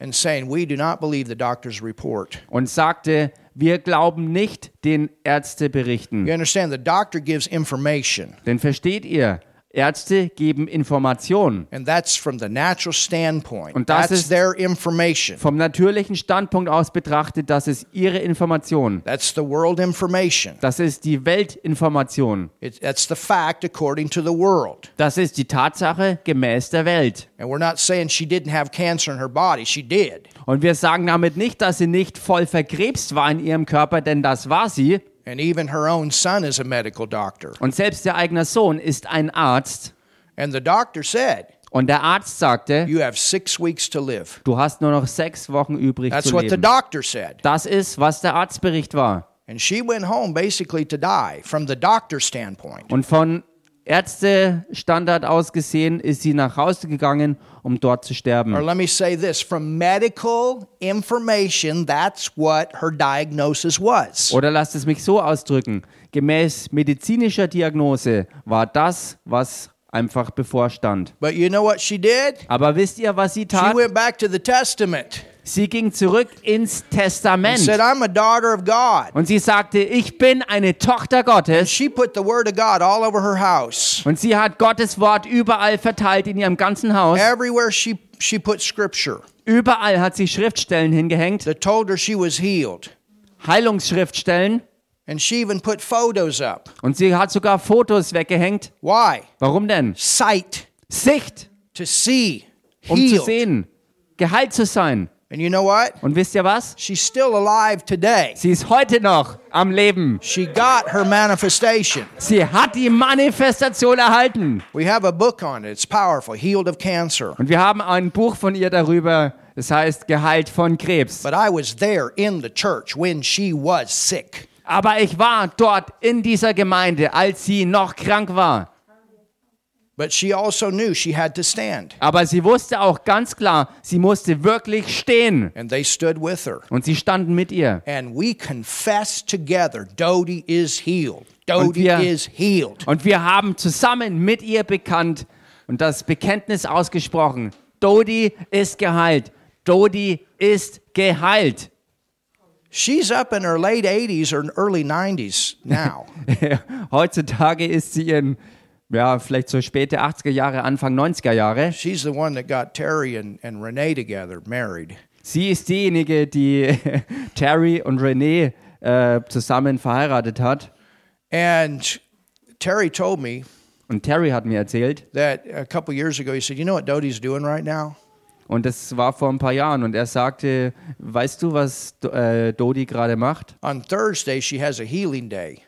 and saying, We do not believe the doctor's report. und sagte, wir glauben nicht den Ärzteberichten. You understand, the doctor gives information, Denn versteht ihr, Ärzte geben Informationen. and that's from the natural standpoint. Und das that's ist- their information. Vom natürlichen Standpunkt aus betrachtet, das ist ihre Information. That's the world information. Das ist die Weltinformation. It, that's the fact according to the world. Das ist die Tatsache gemäß der Welt. And we're not saying she didn't have cancer in her body. She did. Und wir sagen damit nicht, dass sie nicht voll verkrebst war in ihrem Körper, denn das war sie. And even her own son is a medical doctor. Und selbst ihr eigener Sohn ist ein Arzt. And the doctor said, Und der Arzt sagte, You have six weeks to live. du hast nur noch sechs Wochen übrig That's zu what the leben. doctor said. Das ist, was der Arztbericht war. And she went home basically to die from the doctor's standpoint. Und von Ärztestandard aus gesehen ist sie nach Hause gegangen, um dort zu Or sterben. let me say this from medical information, that's what her diagnosis was. Oder lasst es mich so ausdrücken. Gemäß medizinischer Diagnose war das, was einfach bevorstand. But you know what she did? Aber wisst ihr, was sie She tat? went back to the Testament Sie ging zurück ins Testament. said, I'm a daughter of God. Und sie sagte, ich bin eine Tochter Gottes. She put the word of God all over her house. Und sie hat Gottes Wort überall verteilt in ihrem ganzen Haus. Everywhere she, she put scripture Überall hat sie Schriftstellen hingehängt, that told her she was healed. Heilungsschriftstellen. And she even put photos up. Und sie hat sogar Fotos weggehängt. Why? Warum denn? Sight, Sicht, to see, um zu healed. sehen, geheilt zu sein. And you know what? Und wisst ihr was? She's still alive today. Sie ist heute noch am Leben. She got her manifestation. Sie hat die Manifestation erhalten. We have a book on it. It's powerful. Healed of cancer. Und wir haben ein Buch von ihr darüber, das heißt Geheilt von Krebs. But I was there in the church when she was sick. Aber ich war dort in dieser Gemeinde, als sie noch krank war. But she also knew she had to stand. Aber sie wusste auch ganz klar, sie musste wirklich stehen. And they stood with her. Und sie standen mit ihr. And we confessed together Dodie is healed. Und Dodie wir- is healed. Und wir haben zusammen mit ihr bekannt und das Bekenntnis ausgesprochen. Dodi ist geheilt. Dodi ist geheilt. She's up in her late 80s or early 90s now. Heutzutage ist sie in, ja, vielleicht so späte 80er Jahre, Anfang 90er Jahre. She's the one that got Terry and, and Renee together, married. Sie ist diejenige, die Terry und Renee äh, zusammen verheiratet hat. And Terry told me Und Terry hat mir erzählt, that a couple years ago, he said, You know what Dodie's doing right now? und das war vor ein paar Jahren, und er sagte, weißt du, was äh, Dodi gerade macht? On Thursday, she has a healing day.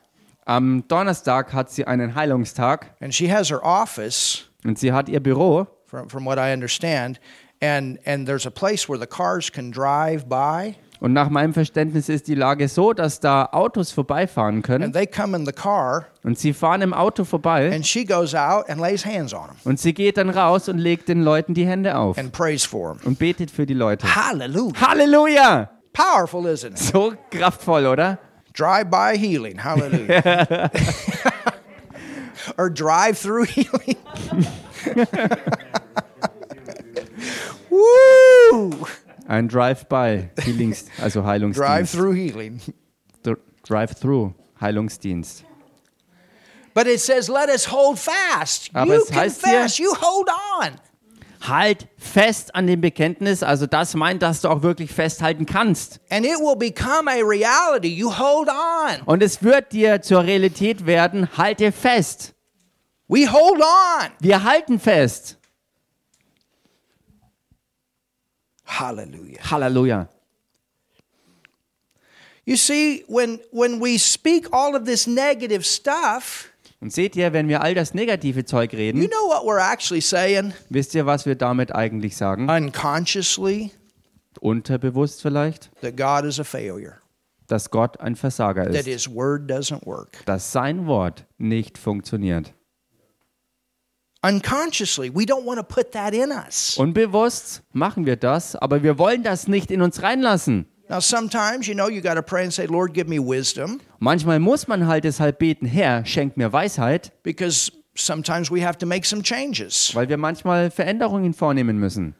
Am Donnerstag hat sie einen Heilungstag And she has her office, und sie hat ihr Büro from, from what I understand, and, and there's a place where the cars can drive by, und nach meinem Verständnis ist die Lage so, dass da Autos vorbeifahren können and they come in the car, und sie fahren im Auto vorbei and she goes out and lays hands on them und sie geht dann raus und legt den Leuten die Hände auf and prays for them. und betet für die Leute. Hallelujah. Halleluja! Powerful, isn't it? So kraftvoll, oder? Drive-by healing. Hallelujah. or drive-through healing. Woo! Ein Drive-by, Healings, also Heilungsdienst. Drive-through healing. Dr- Drive-through, Heilungsdienst. But it says, let us hold fast. Aber you es heißt confess, hier- you hold on. Halt fest an dem Bekenntnis, also das meint, dass du auch wirklich festhalten kannst. And it will become a reality. You hold on. Und es wird dir zur Realität werden, halte fest. We hold on. Wir halten fest. Hallelujah. Halleluja. You see, when when we speak all of this negative stuff, Und seht ihr, wenn wir all das negative Zeug you reden, know what we're actually saying? wisst ihr, was wir damit eigentlich sagen? Unconsciously, Unterbewusst vielleicht, that God is a failure, dass Gott ein Versager that ist, His word doesn't work. dass sein Wort nicht funktioniert. Unconsciously, we don't want to put that in us. Unbewusst machen wir das, aber wir wollen das nicht in uns reinlassen. Now, sometimes, you know, you got to pray and say, Lord, give me wisdom, Manchmal muss man halt deshalb beten, Herr, schenk mir Weisheit, because sometimes we have to make some changes weil wir manchmal Veränderungen vornehmen müssen,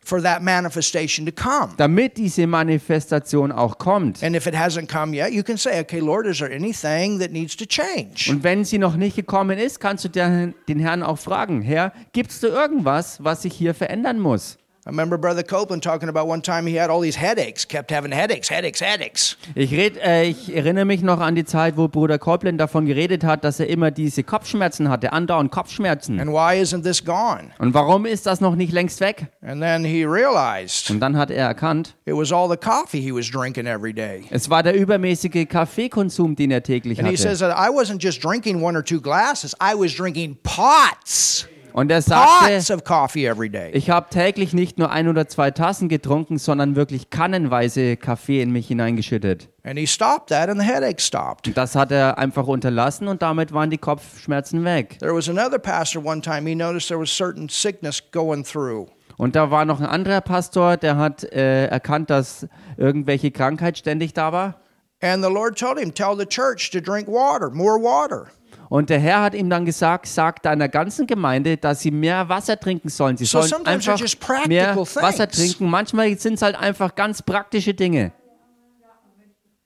for that manifestation to come. damit diese Manifestation auch kommt. And if it hasn't come yet, you can say, okay, Lord, is there anything that needs to change? Und wenn sie noch nicht gekommen ist, kannst du den den Herrn auch fragen, Herr, gibt es da irgendwas, was sich hier verändern muss? I remember Brother Copeland talking about one time he had all these headaches, kept having headaches, headaches, headaches. Ich, red, äh, ich erinnere mich noch an die Zeit, wo Bruder Copeland davon geredet hat, dass er immer diese Kopfschmerzen hatte, andauernd Kopfschmerzen. And why isn't this gone? Und warum ist das noch nicht längst weg? And then he realized Und dann hat er erkannt, it was all the coffee he was drinking every day. es war der übermäßige Kaffeekonsum, den er täglich And he hatte. says that I wasn't just drinking one or two glasses, I was drinking pots, Und er pots sagte, of coffee every day. ich habe täglich nicht nur ein oder zwei Tassen getrunken, sondern wirklich kannenweise Kaffee in mich hineingeschüttet. And he stopped that and the headache stopped. Das hat er einfach unterlassen und damit waren die Kopfschmerzen weg. There was another pastor one time, he noticed there was certain sickness going through. Und da war noch ein anderer Pastor, der hat äh, erkannt, dass irgendwelche Krankheit ständig da war. And the Lord told him, Tell the church to drink water, more water. Und der Herr hat ihm dann gesagt, sag deiner ganzen Gemeinde, dass sie mehr Wasser trinken sollen. Sie So sollen einfach mehr things. Wasser trinken. Manchmal sind es halt einfach ganz praktische Dinge.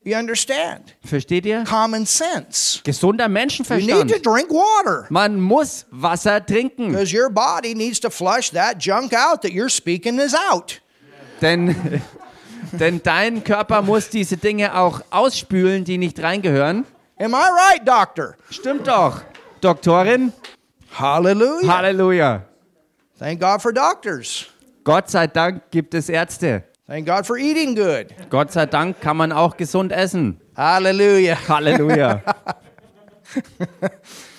You understand? Versteht ihr? Common sense. Gesunder You need to Menschenverstand. drink water Man muss Wasser trinken, because your body needs to flush that junk out that you're speaking is out. denn, denn dein Körper muss diese Dinge auch ausspülen, die nicht reingehören. Am I right, doctor? Stimmt doch, Doktorin. Hallelujah. Halleluja. Thank God for doctors. Gott sei Dank gibt es Ärzte. Thank God for eating good. Gott sei Dank kann man auch gesund essen. Hallelujah. Halleluja.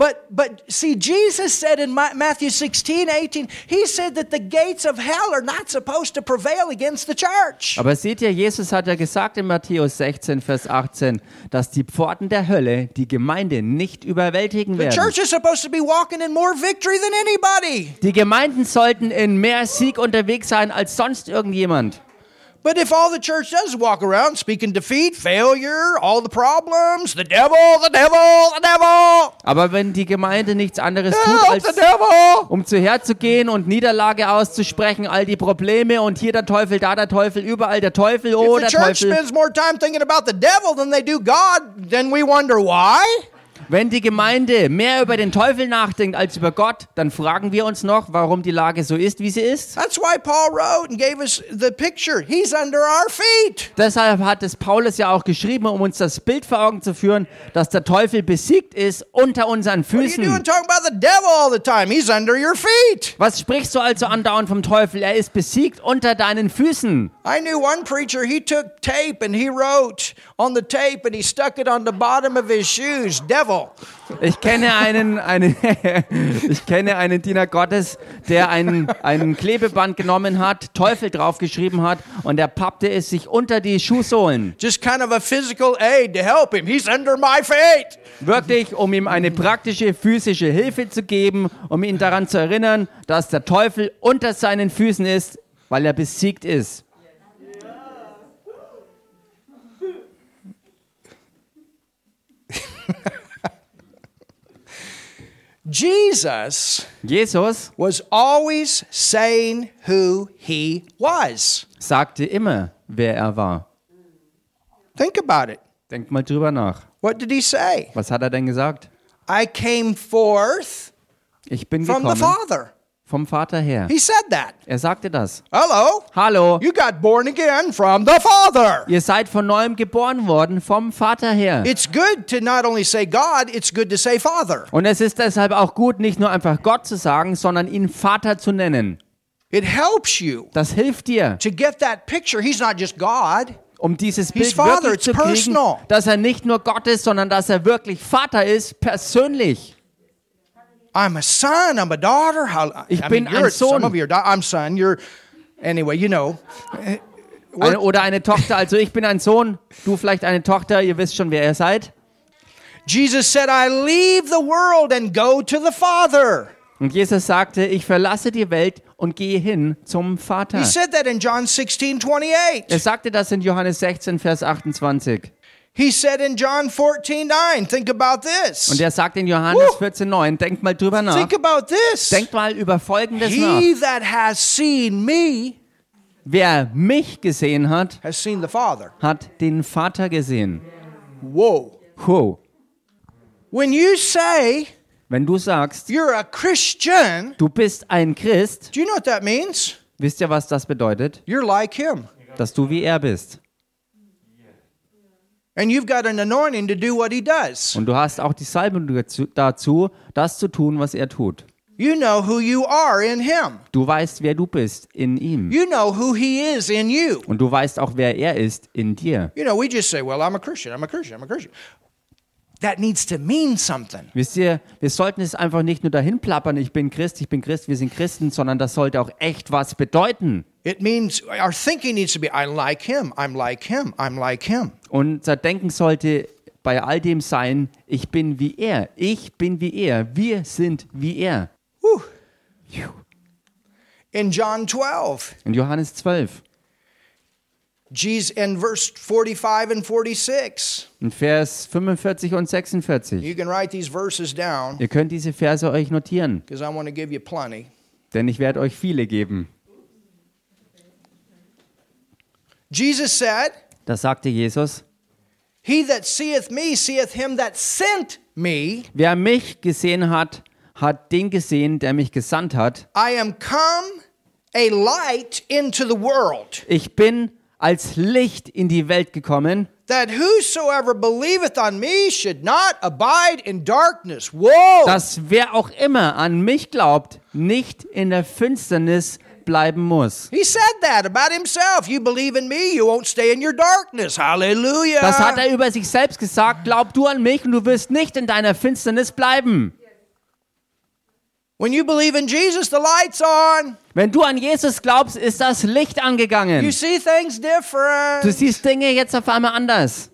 But but see, Jesus said in Ma- Matthew 16, 18, he said that the gates of hell are not supposed to prevail against the church. Aber seht ihr, Jesus hat ja gesagt in Matthäus 16, Vers 18, dass die Pforten der Hölle die Gemeinde nicht überwältigen The werden. church is supposed to be walking in more victory than anybody. Die Gemeinden sollten in mehr Sieg unterwegs sein als sonst irgendjemand. But if all the church does is walk around speaking defeat, failure, all the problems, the devil, the devil, the devil, Aber wenn die Gemeinde nichts anderes tut, als um zu herzugehen und Niederlage auszusprechen, all die Probleme und hier der Teufel, da der Teufel, überall der Teufel, oh if der the church Teufel. spends more time thinking about the devil than they do God, then we wonder why. Wenn die Gemeinde mehr über den Teufel nachdenkt als über Gott, dann fragen wir uns noch, warum die Lage so ist, wie sie ist. That's why Paul wrote and gave us the picture. He's under our feet. Deshalb hat es Paulus ja auch geschrieben, um uns das Bild vor Augen zu führen, dass der Teufel besiegt ist unter unseren What are you doing Füßen. talking about the devil all the time? He's under your feet. Was sprichst du also andauernd vom Teufel? Er ist besiegt unter deinen Füßen. I knew one preacher, he took tape and he wrote on the tape and he stuck it on the bottom of his shoes, devil. Ich kenne einen, einen ich kenne einen Diener Gottes, der einen, einen Klebeband genommen hat, Teufel draufgeschrieben hat und er pappte es sich unter die Schuhsohlen. Just kind of a physical aid to help him. He's under my feet. Wirklich, um ihm eine praktische physische Hilfe zu geben, um ihn daran zu erinnern, dass der Teufel unter seinen Füßen ist, weil er besiegt ist. Jesus Jesus was always saying who he was. sagte immer, wer er war. Think about it. Denkt mal drüber nach. What did he say? Was hat er denn gesagt? I came forth Ich bin from the gekommen Father. Vom Vater her. He said that. Er sagte das. Hello. Hallo, You got born again from the Father. ihr seid von neuem geboren worden vom Vater her. It's good to not only say God, it's good to say Father. Und es ist deshalb auch gut, nicht nur einfach Gott zu sagen, sondern ihn Vater zu nennen. It helps you Das hilft dir, to get that picture. He's not just God. um dieses Bild Father, wirklich zu kriegen, personal. dass er nicht nur Gott ist, sondern dass er wirklich Vater ist, persönlich. I'm a son. I'm a daughter. How, Ich I bin mean, ein you're, some Sohn. of you are, da- I'm son. You're, anyway, you know. Eine, oder eine Tochter. Also ich bin ein Sohn, du vielleicht eine Tochter, ihr wisst schon, wer ihr seid. Jesus said, I leave the world and go to the Father. Und Jesus sagte, ich verlasse die Welt und gehe hin zum Vater. He said that in John 16, 28. Er sagte das in Johannes 16, Vers 28. He said in John 14, 9, think about this. Und er sagt in Johannes Woo! 14, 9, denkt mal drüber nach. Think about this. Denkt mal über Folgendes nach. He that has seen me Wer mich gesehen hat, has seen the Father. hat den Vater gesehen. Whoa. Wow. When you say Wenn du sagst, you're a Christian, du bist ein Christ, do you know what that means? Wisst ihr, was das bedeutet? You're like him. Dass du wie er bist. And you've got an anointing to do what he does. Und du hast auch die Salbung dazu- das zu tun, was er tut. You know who you are in him. Du weißt, wer du bist in ihm. You know who he is in you. Und du weißt auch, wer er ist in dir. You know, we just say, well, I'm a Christian, I'm a Christian, I'm a Christian. That needs to mean something. Wisst ihr, wir sollten es einfach nicht nur dahin plappern, ich bin Christ, ich bin Christ, wir sind Christen, sondern das sollte auch echt was bedeuten. It means our thinking needs to be, I like him, I'm like him, I'm like him. Und unser Denken sollte bei all dem sein, ich bin wie er, ich bin wie er, wir sind wie er. Whew. In John 12, In Johannes 12, Jesus, in verse 45 and 46, in Vers 45 und 46. you can write these verses down Ihr könnt diese Verse euch notieren, because I want to give you plenty. denn ich werde euch viele geben. Jesus said, Da sagte Jesus, He that seeth me seeth him that sent me. wer mich gesehen hat, hat den gesehen, der mich gesandt hat. I am come a light into the world, Ich bin als Licht in die Welt gekommen, that whosoever believeth on me should not abide in darkness. Whoa! dass wer auch immer an mich glaubt, nicht in der Finsternis bleiben muss. he said that about himself. You believe in me, you won't stay in your darkness. Hallelujah. Das hat er über sich selbst gesagt. Glaub du an mich und du wirst nicht in deiner Finsternis bleiben. When you believe in Jesus, the light's on. Wenn du an Jesus glaubst, ist das Licht You angegangen. see things different. Du siehst Dinge jetzt auf einmal anders.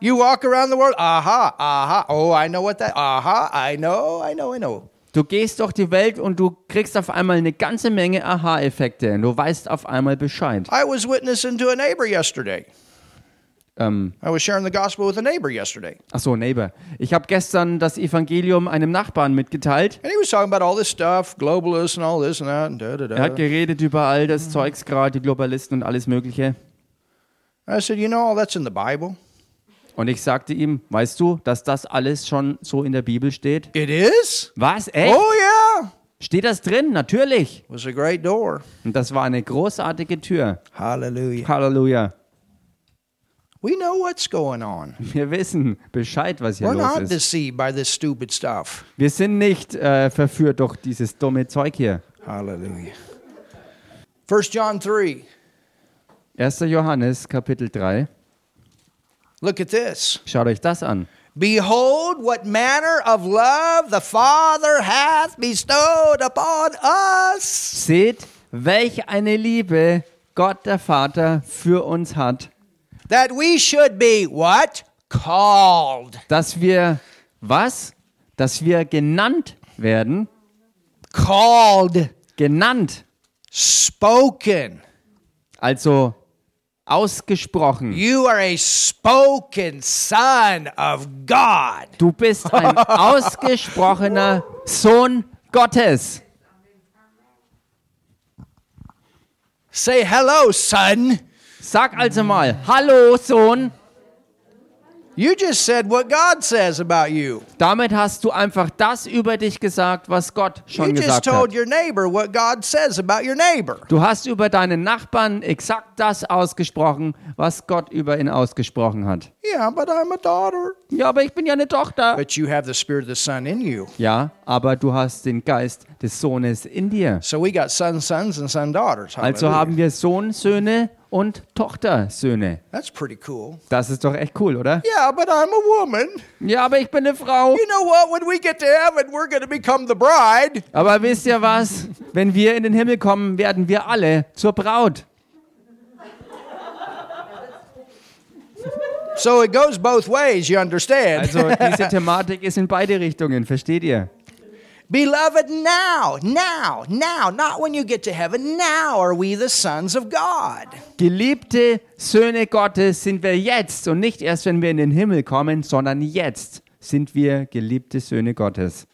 You walk around the world. Aha, aha. Oh, I know what that. Aha, I know, I know, I know. Du gehst durch die Welt und du kriegst auf einmal eine ganze Menge Aha-Effekte. Und Du weißt auf einmal Bescheid. I was witnessing to a neighbor yesterday. Ähm, I was sharing the gospel with a neighbor yesterday. ach so, Neighbor. Ich habe gestern das Evangelium einem Nachbarn mitgeteilt. And he was talking about all this stuff, globalists and all this and that, and da da Er hat geredet über all das Zeugs gerade, die Globalisten und alles Mögliche. I said, you know, all that's in the Bible. Und ich sagte ihm, weißt du, dass das alles schon so in der Bibel steht? It is? Was? Echt? Oh, yeah. Steht das drin? Natürlich. Was a great door. Und das war eine großartige Tür. Hallelujah. Halleluja. We know what's going on. Wir wissen Bescheid, was hier We're los not ist. deceived by this stupid stuff. Wir sind nicht äh, verführt durch dieses dumme Zeug hier. Hallelujah. 1 John 3. 1. Johannes, Kapitel 3. Look at this. Schaut euch das an. Behold, what manner of love the Father hath bestowed upon us. Seht, welch eine Liebe Gott der Vater für uns hat, that we should be what? Called. dass wir was? Dass wir genannt werden, Called. genannt, Spoken. also ausgesprochen. You are a spoken son of God. Du bist ein ausgesprochener Sohn Gottes. Say hello, son. Sag also mal, hallo Sohn. You just said what God says about you. Damit hast du einfach das über dich gesagt, was Gott You schon just gesagt told hat. your neighbor what God says about your neighbor. Du hast über deinen Nachbarn exakt das ausgesprochen, was Gott über ihn ausgesprochen hat. Yeah, but I'm a daughter. Ja, aber ich bin ja eine Tochter. But you have the spirit of the son in you. Ja, aber du hast den Geist des Sohnes in dir. So we got son sons and son daughters. Also haben wir Sohnsöhne und Tochtersöhne. That's pretty cool. Das ist doch echt cool, oder? Yeah, but I'm a woman. Ja, aber ich bin eine Frau. You know what? When we get to heaven, we're going to become the bride. Aber wisst ihr was? Wenn wir in den Himmel kommen, werden wir alle zur Braut. So it goes both ways, you understand? Also diese Thematik ist in beide Richtungen, versteht ihr? Beloved, now, now, now, not when you get to heaven, now are we the sons of God. Geliebte Söhne Gottes sind wir jetzt und nicht erst, wenn wir in den Himmel kommen, sondern jetzt sind wir geliebte Söhne Gottes.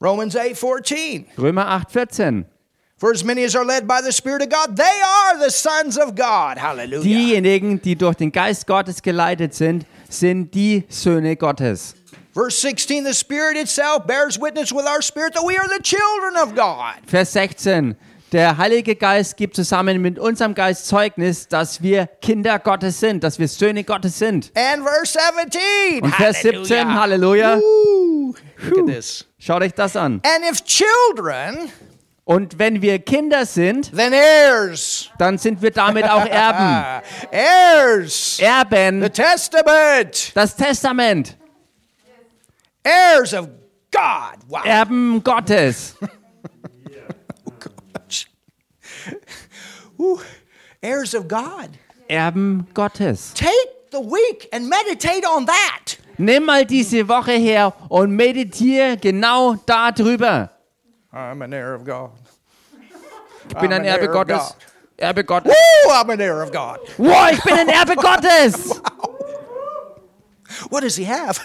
Romans 8 14. Römer 8,14. For as many as are led by the Spirit of God, they are the sons of God. Hallelujah. Diejenigen, die durch den Geist Gottes geleitet sind, sind die Söhne Gottes. Verse 16 The Spirit itself bears witness with our spirit that we are the children of God. Vers 16. Der Heilige Geist gibt zusammen mit unserem Geist Zeugnis, dass wir Kinder Gottes sind, dass wir Söhne Gottes sind. And verse 17. Und Vers 17, Halleluja. Schaut euch das an. And if children, Und wenn wir Kinder sind, then heirs. dann sind wir damit auch Erben. Heirs. Erben, The Testament. das Testament, Heirs of God. Wow. Erben Gottes. Ooh. Heirs of God. Erben Gottes. Take the week and meditate on that. Nimm mal diese Woche her und meditiere genau darüber. I'm an heir of God. Ich bin ein Erbe Gottes. Erbe Gottes. Woo, I'm an heir of God. Wow, ich bin ein Erbe Gottes. What does he have?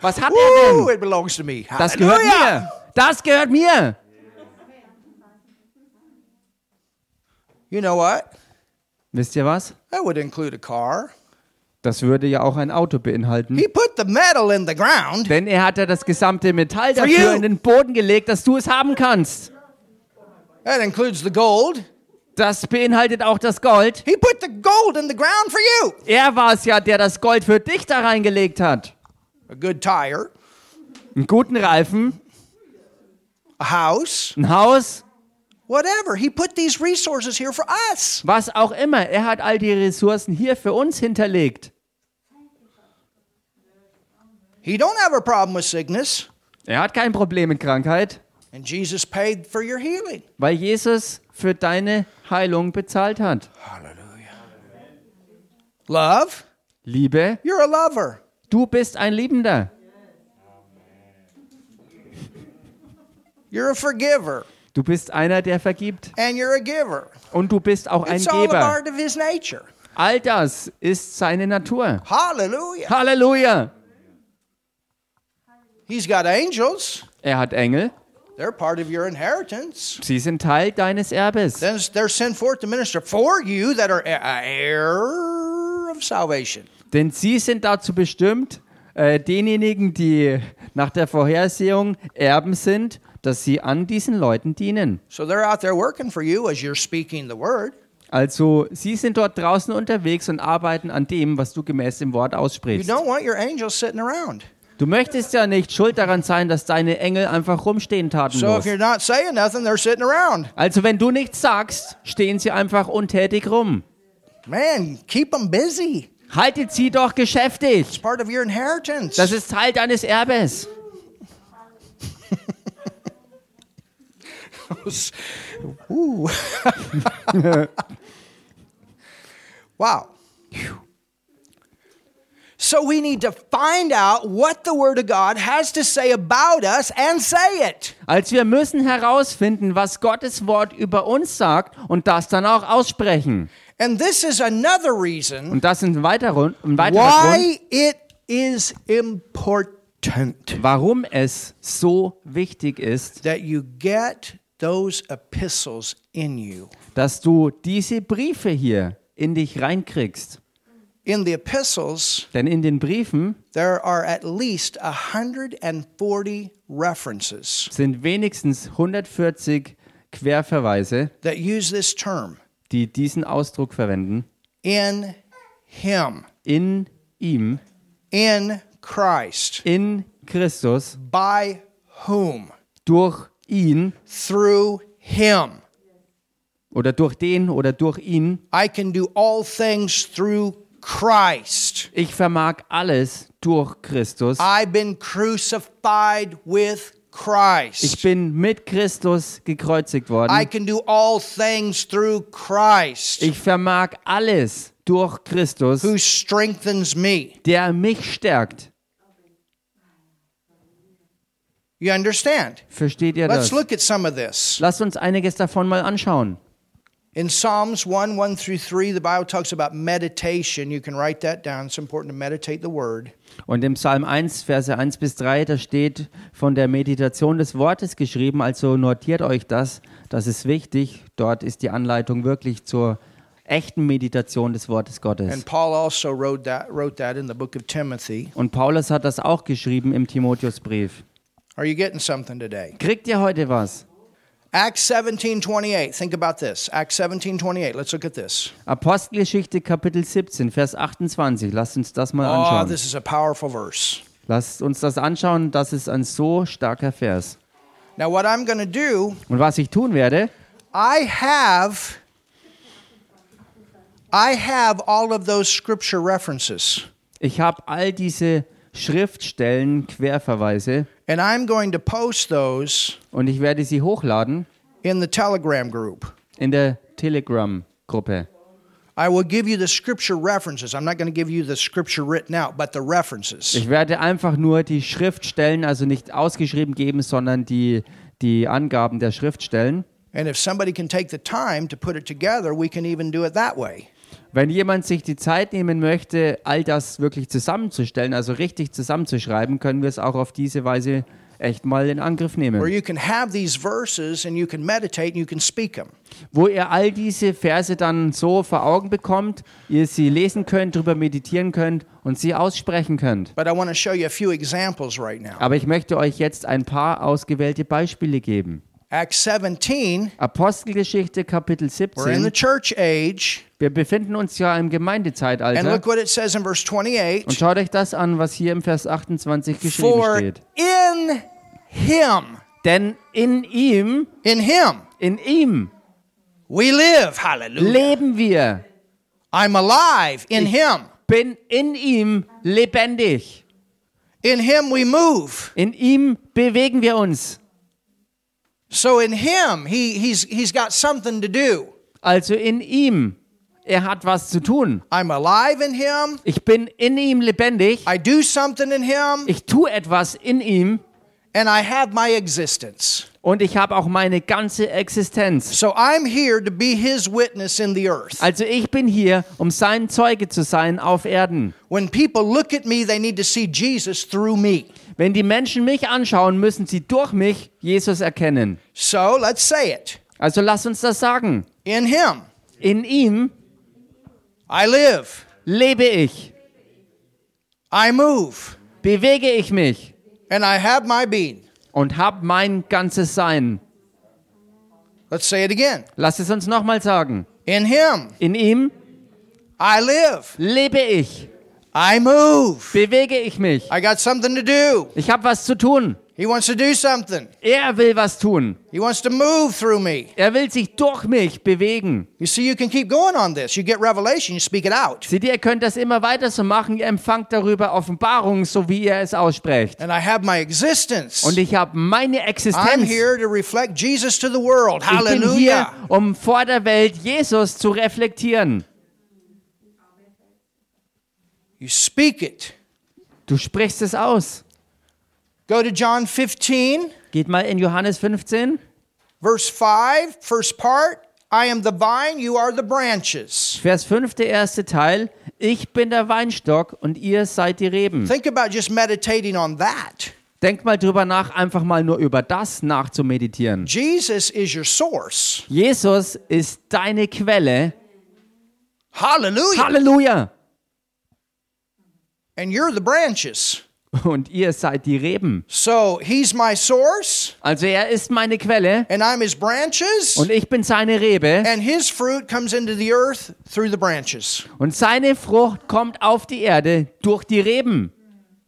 Was hat er denn? it belongs to me. Das gehört mir. Das gehört mir. You know what? Wisst ihr was? That would include a car. Das würde ja auch ein Auto beinhalten. He put the metal in the ground. Denn er hat ja das gesamte Metall dafür in den Boden gelegt, dass du es haben kannst. That includes the gold. Das beinhaltet auch das Gold. He put the gold in the ground for you. Er war es ja, der das Gold für dich da reingelegt hat. A good tire, Einen guten Reifen, a house, ein Haus, whatever. He put these resources here for us. was auch immer. Er hat all die Ressourcen hier für uns hinterlegt. He don't have a problem with sickness. Er hat kein Problem mit Krankheit, And Jesus paid for your healing. weil Jesus für deine Heilung bezahlt hat. Hallelujah. Love, Liebe, you're a lover. du bist ein Liebender. You're a forgiver. Du bist einer, der vergibt. And you're a giver. Und du bist auch ein It's all a Geber. part of his nature. All das ist seine Natur. Hallelujah. Halleluja. He's got angels. Er hat Engel. They're part of your inheritance. Sie sind Teil deines Erbes. Then they're sent forth to minister for you that are heir of salvation. Denn sie sind dazu bestimmt, äh, denjenigen, die nach der Vorhersehung Erben sind, dass sie an diesen Leuten dienen. So they're out there working for you as you're speaking the word. Also sie sind dort draußen unterwegs und arbeiten an dem, was du gemäß dem Wort You aussprichst. don't want your angels sitting around. Du möchtest ja nicht schuld daran sein, dass deine Engel einfach rumstehen tatenlos. nothing. Also wenn du nichts sagst, stehen sie einfach untätig rum. Man, keep them busy. Haltet sie doch geschäftig. It's part of your inheritance. Das ist Teil deines Erbes. Ooh. wow. So we need to find out what the Word of God has to say about us and say it. Als wir müssen herausfinden, was Gottes Wort über uns sagt und das dann auch aussprechen. And this is another reason Und das ist ein weiterer, ein weiterer Grund, why it is important warum es so wichtig ist, that you get those epistles in you. dass du diese Briefe hier in dich reinkriegst. In the epistles, Denn in den Briefen there are at least 140 references sind wenigstens 140 Querverweise, that use this term die diesen Ausdruck verwenden. in Him, In ihm, in Christ, in Christus, by whom, durch ihn through Him. oder durch den oder durch ihn. I can do all things through Christ. Ich vermag alles durch Christus. I've been crucified with Christ. Ich bin mit Christus gekreuzigt I worden. can do all things through Christ Ich vermag alles durch Christus, who strengthens me. der mich stärkt. You understand? Versteht ihr Let's das? look at some of this. Lasst uns einiges davon mal anschauen. In Psalms 1 1 through 3, the Bible talks about meditation. You can write that down. It's important to meditate the word. Und im Psalm 1, Verse 1 bis 3, da steht von der Meditation des Wortes geschrieben, also notiert euch das, das ist wichtig. Dort ist die Anleitung wirklich zur echten Meditation des Wortes Gottes. And Paul also wrote that, wrote that in the book of Timothy. Und Paulus hat das auch geschrieben im Timotheusbrief. Are you getting something today? Kriegt ihr heute was? Acts 17 28. Think about this. Acts 17 28. Let's look at this. Apostelgeschichte Kapitel 17, Vers 28. Lasst uns das mal Oh, anschauen. this is a powerful verse. Lasst uns das anschauen. Das ist ein so starker Vers. Now, what I'm going to do, Und was ich tun werde, I have. I have all of those scripture references, ich habe all diese Schriftstellen, Querverweise and I'm going to post those und ich werde sie hochladen in the Telegram group. in der Telegram-Gruppe. I will give you the scripture references. I'm not going to give you the scripture written out, but the references. Ich werde einfach nur die Schriftstellen, also nicht ausgeschrieben geben, sondern die, die Angaben der Schriftstellen. And if somebody can take the time to put it together, we can even do it that way. Wenn jemand sich die Zeit nehmen möchte, all das wirklich zusammenzustellen, also richtig zusammenzuschreiben, können wir es auch auf diese Weise echt mal in Angriff Where nehmen. you can have these verses and you can meditate and you can speak them. Wo ihr all diese Verse dann so vor Augen bekommt, ihr sie lesen könnt, darüber meditieren könnt und sie aussprechen könnt. But I want to show you a few examples right now. Aber ich möchte euch jetzt ein paar ausgewählte Beispiele geben. Acts 17, Apostelgeschichte Kapitel we're in the 17. church age. Wir befinden uns ja im And Gemeindezeitalter. look what it says in verse Und 28 schaut euch das an, was hier im Vers 28 geschrieben For steht. in him, Denn in ihm, in him, in ihm we live. Hallelujah. leben wir. I'm alive in him. Bin in ihm lebendig. In him we move. In ihm bewegen wir uns. So in him, he, he's, he's got something to do. Also in ihm. Er hat was zu tun. I'm alive in him. Ich bin in ihm lebendig. I do something in him. Ich tue etwas in ihm. And I have my existence. Und ich habe auch meine ganze Existenz. So I'm here to be his witness in the earth. Also ich bin hier, um sein Zeuge zu sein auf Erden. When people look at me, they need to see Jesus through me. Wenn die Menschen mich anschauen, müssen sie durch mich Jesus erkennen. So let's say it. Also lass uns das sagen. In him, In ihm I live, lebe ich, I move, bewege ich mich and I have my being. Und habe mein ganzes Sein. Let's say it again. Lass es uns nochmal sagen. In him, In ihm I live, lebe ich, I move. bewege ich mich. I got something to do. Ich habe was zu tun. He wants to do something. Er will was tun. He wants to move through me. Er will sich durch mich bewegen. You see, you can keep going on this. You get revelation, you speak it out. Seht ihr, ihr könnt das immer weiter so machen. Ihr empfangt darüber Offenbarung, so wie ihr es aussprecht. And I have my existence. Und ich habe meine I'm Existenz. here to reflect Jesus to the world. Ich bin hier, Hallelujah. um vor der Welt Jesus zu reflektieren. You speak it. Du sprichst es aus. Go to John 15, Geht mal in Johannes 15, verse 5, first part. I am the vine, you are the branches. Vers 5, der erste Teil. Ich bin der Weinstock und ihr seid die Reben. Think about just meditating on that. Denkt mal drüber nach, einfach mal nur über das nachzumeditieren. Jesus is your source. Jesus ist deine Quelle. Hallelujah. Halleluja! And you're the branches. Und ihr seid die Reben. So he's my source, Also er ist meine Quelle and I'm his branches. und ich bin seine Rebe. And his fruit comes into the earth through the branches. Und seine Frucht kommt auf die Erde durch die Reben.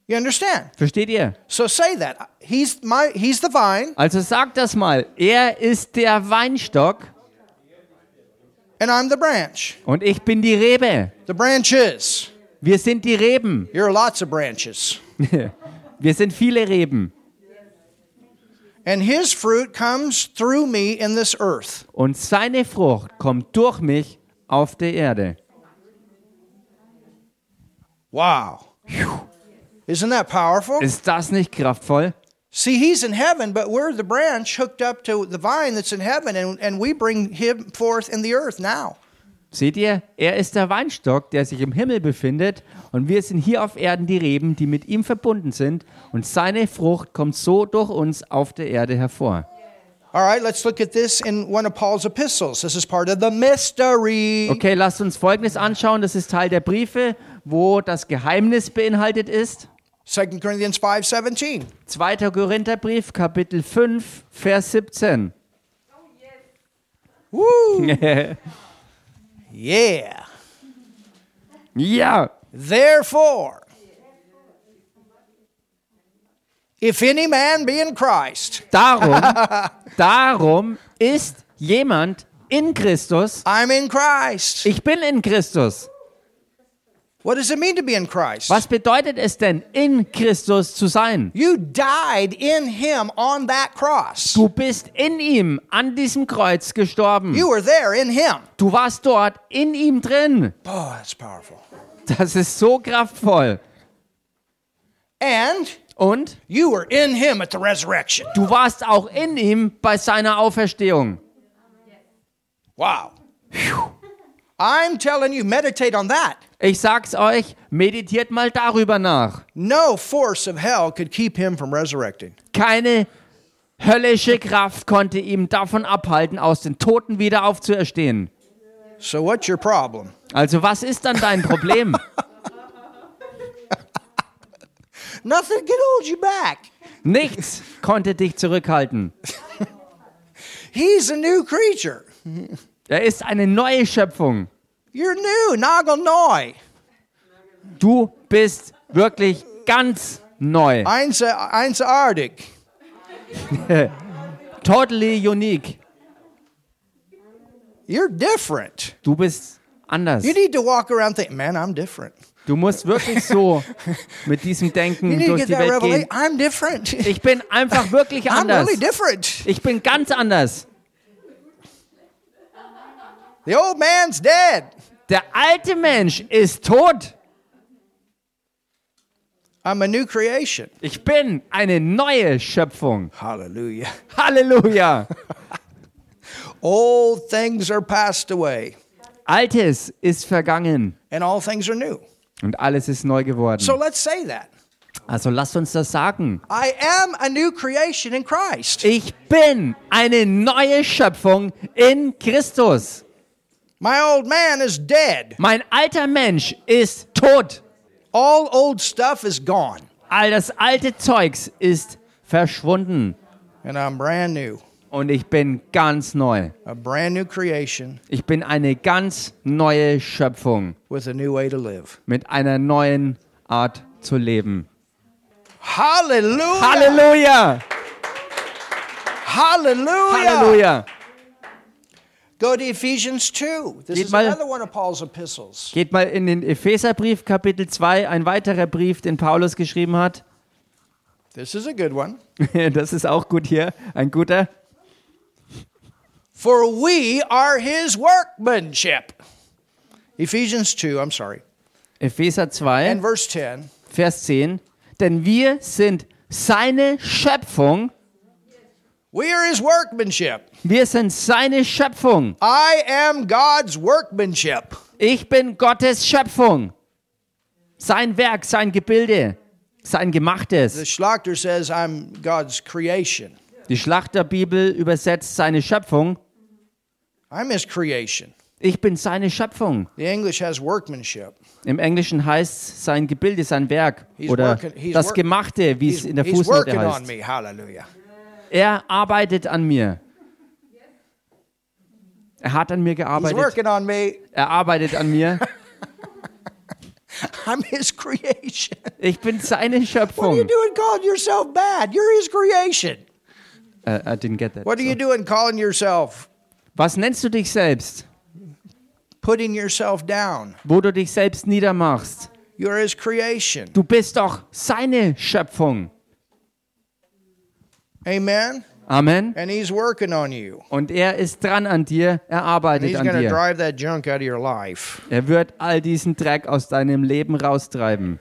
You understand? Versteht ihr? So say that. He's my he's the vine, Also sagt das mal. Er ist der Weinstock and I'm the branch. und ich bin die Rebe. The branches. Wir sind die Reben. You're lots of branches. Wir sind viele Reben. And his fruit comes through me in this earth. Und seine Frucht kommt durch mich auf der Erde. Wow. Isn't that powerful? Ist das nicht kraftvoll? See, he's in heaven, but we're the branch hooked up to the vine that's in heaven, and, and we bring him forth in the earth now. Seht ihr? Er ist der Weinstock, der sich im Himmel befindet. Und wir sind hier auf Erden die Reben, die mit ihm verbunden sind. Und seine Frucht kommt so durch uns auf der Erde hervor. All right, let's look at this in one of Paul's epistles. This is part of the mystery. Okay, lasst uns Folgendes anschauen. Das ist Teil der Briefe, wo das Geheimnis beinhaltet ist. 2 Corinthians 5:17. 2. Korintherbrief, Kapitel 5, Vers 17. Woo! Yeah. ja, Therefore, if any man be in Christ, darum, darum ist jemand in Christus. I'm in Christ. Ich bin in Christus. What does it mean to be in Christ? Was bedeutet es denn, in Christus zu sein? You died in him on that cross. Du bist in ihm an diesem Kreuz gestorben. You were there in him. Du warst dort in ihm drin. Oh, that's powerful. Das ist so kraftvoll. And Und you were in him at the resurrection. du warst auch in ihm bei seiner Auferstehung. Wow. I'm telling you, meditate on that. Ich sag's euch, meditiert mal darüber nach. No force of hell could keep him from resurrecting. Keine höllische Kraft konnte ihm davon abhalten, aus den Toten wieder aufzuerstehen. So, what's your problem? Also was ist dann dein Problem? Nothing can hold you back. Nichts konnte dich zurückhalten. He's a new creature. Er ist eine neue Schöpfung. You're new, nagal neu. Du bist wirklich ganz neu. Einze- Einzigartig. Totally unique. You're different. Du bist anders. You need to walk around thinking, man, I'm different. Du musst wirklich so mit diesem Denken durch die Welt gehen. I'm different. Ich bin einfach wirklich I'm anders. really different. Ich bin ganz anders. The old man's dead. Der alte Mensch ist tot. I'm a new creation. Ich bin eine neue Schöpfung. Hallelujah. Halleluja. Old things are passed away, Altes ist vergangen and all things are new. und alles ist neu geworden. So let's say that. Also lasst uns das sagen. I am a new creation in Christ. Ich bin eine neue Schöpfung in Christus. My old man is dead. Mein alter Mensch ist tot. All old stuff is gone, All das alte Zeugs ist verschwunden and I'm brand new. und ich bin ganz neu. A brand new creation Ich bin eine ganz neue Schöpfung with a new way to live. mit einer neuen Art zu leben. Hallelujah! Halleluja! Hallelujah! Halleluja! Go to Ephesians 2. This Geht is mal- another one of Paul's epistles. Geht mal in den Epheserbrief Kapitel 2, ein weiterer Brief, den Paulus geschrieben hat. This is a good one. Das ist auch gut hier, ein guter. For we are his workmanship. Ephesians 2, I'm sorry. Epheser 2, And verse 10. Vers 10. Denn wir sind seine Schöpfung. We are his workmanship. Wir sind seine Schöpfung. I am God's workmanship. Ich bin Gottes Schöpfung. Sein Werk, sein Gebilde, sein The Gemachtes. Schlachter says I'm God's creation. Die Schlachterbibel übersetzt seine Schöpfung. I'm his creation. Ich bin seine Schöpfung. The English has workmanship. Im Englischen heißt es sein Gebilde, sein Werk He's oder working- das Gemachte, wie es in der Fußnote working on heißt. me. Hallelujah. Er arbeitet an mir. Er hat an mir He's gearbeitet. working on me. Er arbeitet an mir. I'm his creation. Ich bin seine What are you Schöpfung. doing calling yourself bad? You're his creation. Äh, I didn't get that. What are you doing calling yourself Was nennst du dich selbst? putting yourself down? Wo du dich selbst niedermachst. You're his creation. Du bist doch seine Schöpfung. Amen. Amen. And he's working on you. Und er ist dran an dir. Er And arbeitet he's an going to dir. drive that junk out of your life. Er wird all diesen Dreck aus deinem Leben raustreiben.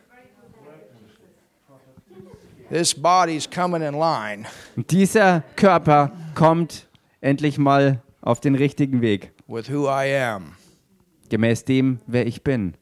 This body's coming in line. Dieser Körper kommt endlich mal auf den richtigen Weg. with who I am. Gemäß dem, wer ich bin.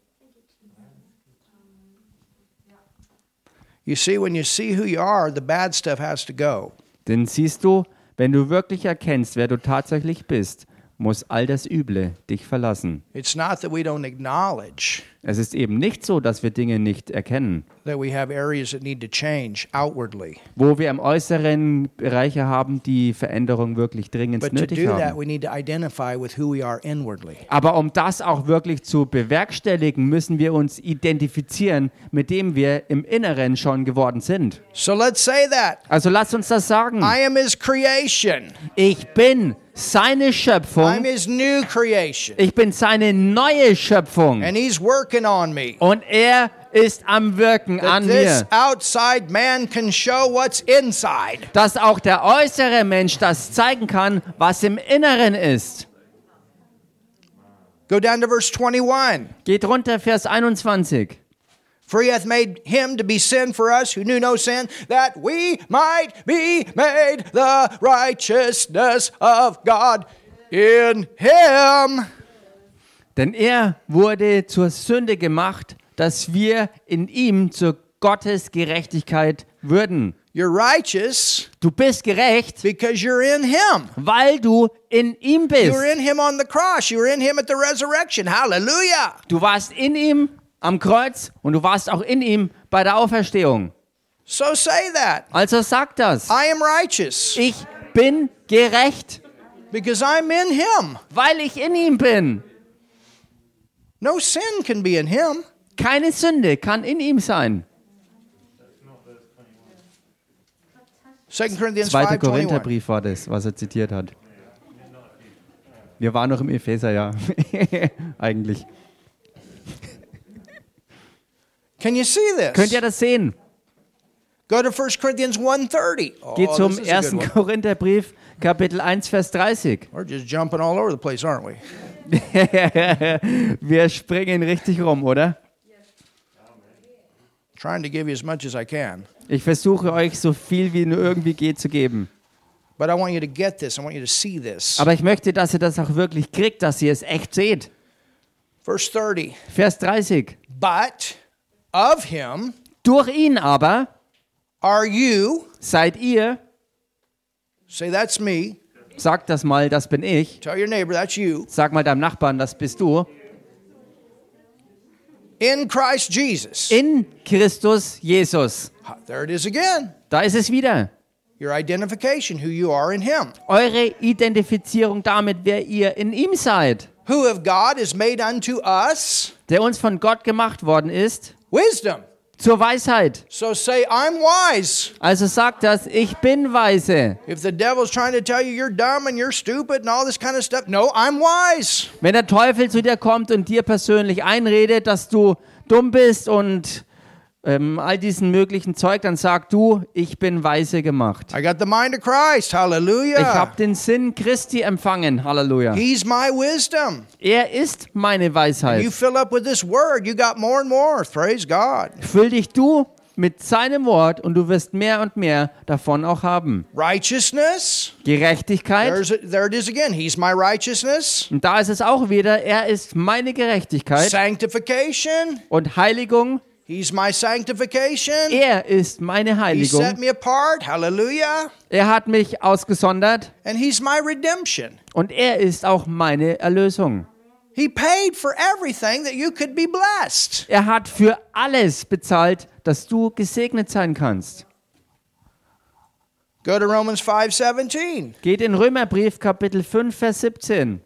You see, when you see who you are, the bad stuff has to go. Denn siehst du, Wenn du wirklich erkennst, wer du tatsächlich bist, muss all das Üble dich verlassen. It's not that we don't acknowledge Es ist eben nicht so, dass wir Dinge nicht erkennen. that we have areas that need to change outwardly. Wo wir im Äußeren Bereiche haben, die Veränderung wirklich dringend But nötig haben. Aber um das auch wirklich zu bewerkstelligen, müssen wir uns identifizieren, mit dem wir im Inneren schon geworden sind. So let's say that. Also lasst uns das sagen. I am his creation. Ich bin seine I'm Schöpfung. his new creation. Ich bin seine neue Schöpfung. And he's working on me. Und er ist am Wirken That an mir. outside man can show what's inside. Dass auch der äußere Mensch das zeigen kann, was im Inneren ist. Go down to verse 21. Geht runter, Vers 21. For he hath made him to be sin for us who knew no sin, that we might be made the righteousness of God in him. Denn er wurde zur Sünde gemacht, dass wir in ihm zur Gottes Gerechtigkeit würden. You're righteous Du bist gerecht, because you're in him. weil du in ihm You bist. were in him on the cross. You were in him at the resurrection. Hallelujah. Du warst in ihm am Kreuz und du warst auch in ihm bei der Auferstehung. So say that. Also sag das. I am righteous Ich bin gerecht, because I'm in him. weil ich in ihm bin. No sin can be in him. Keine Sünde kann in ihm sein. 2 Corinthians 2. 5 21. Korintherbrief war das, was er zitiert hat. Wir waren noch im Epheser, ja. Eigentlich. Can you see this? Könnt ihr das sehen? Go to 1 Corinthians 1.30. Oh, Geht zum this is a good 1. one. Korintherbrief, Kapitel 1, Vers 30. We're just jumping all over the place, aren't we? Wir springen richtig rum, oder? Trying to give you as much as I can. Ich versuche euch so viel wie nur irgendwie geht zu geben. But I want you to get this. I want you to see this. Aber ich möchte, dass ihr das auch wirklich kriegt, dass ihr es echt seht. Verse 30. Vers 30. But of him Durch ihn aber are you, seid ihr, say that's me, sag das mal, das bin ich. tell your neighbor that's you, Sag mal deinem Nachbarn, das bist du. in Christ Jesus. In Christus Jesus. There it is again. Da ist es wieder. Your identification, who you are in him. Eure Identifizierung damit, wer ihr in ihm seid. Who of God is made unto us Der uns von Gott gemacht worden ist. Wisdom. Zur Weisheit. So say, I'm wise. Also sagt das, ich bin weise. If the devil's trying to tell you you're dumb and you're stupid and all this kind of stuff, no, I'm wise. Wenn der Teufel zu dir kommt und dir persönlich einredet, dass du dumm bist und ähm, all diesen möglichen Zeug, dann sag du, ich bin weise gemacht. I got the mind of Christ. Ich habe Hallelujah. den Sinn Christi empfangen. Halleluja. He's my wisdom. Er ist meine You Weisheit. fill up with this word, you got more and more. Praise God. Füll dich du mit seinem Wort und du wirst mehr und mehr davon auch haben. Righteousness. Gerechtigkeit. There's there it is again. He's my righteousness. Und da ist es auch wieder, er ist meine Gerechtigkeit. Sanctification. Und Heiligung, He's my sanctification. er ist meine He Heiligung. set me apart. Hallelujah. Er hat mich ausgesondert And he's my redemption. und er ist auch meine Erlösung. He paid for everything that you could be blessed. Er hat für alles bezahlt, dass du gesegnet sein kannst. Go to Romans 5:17. Geht in Römerbrief Kapitel 5, Vers 17.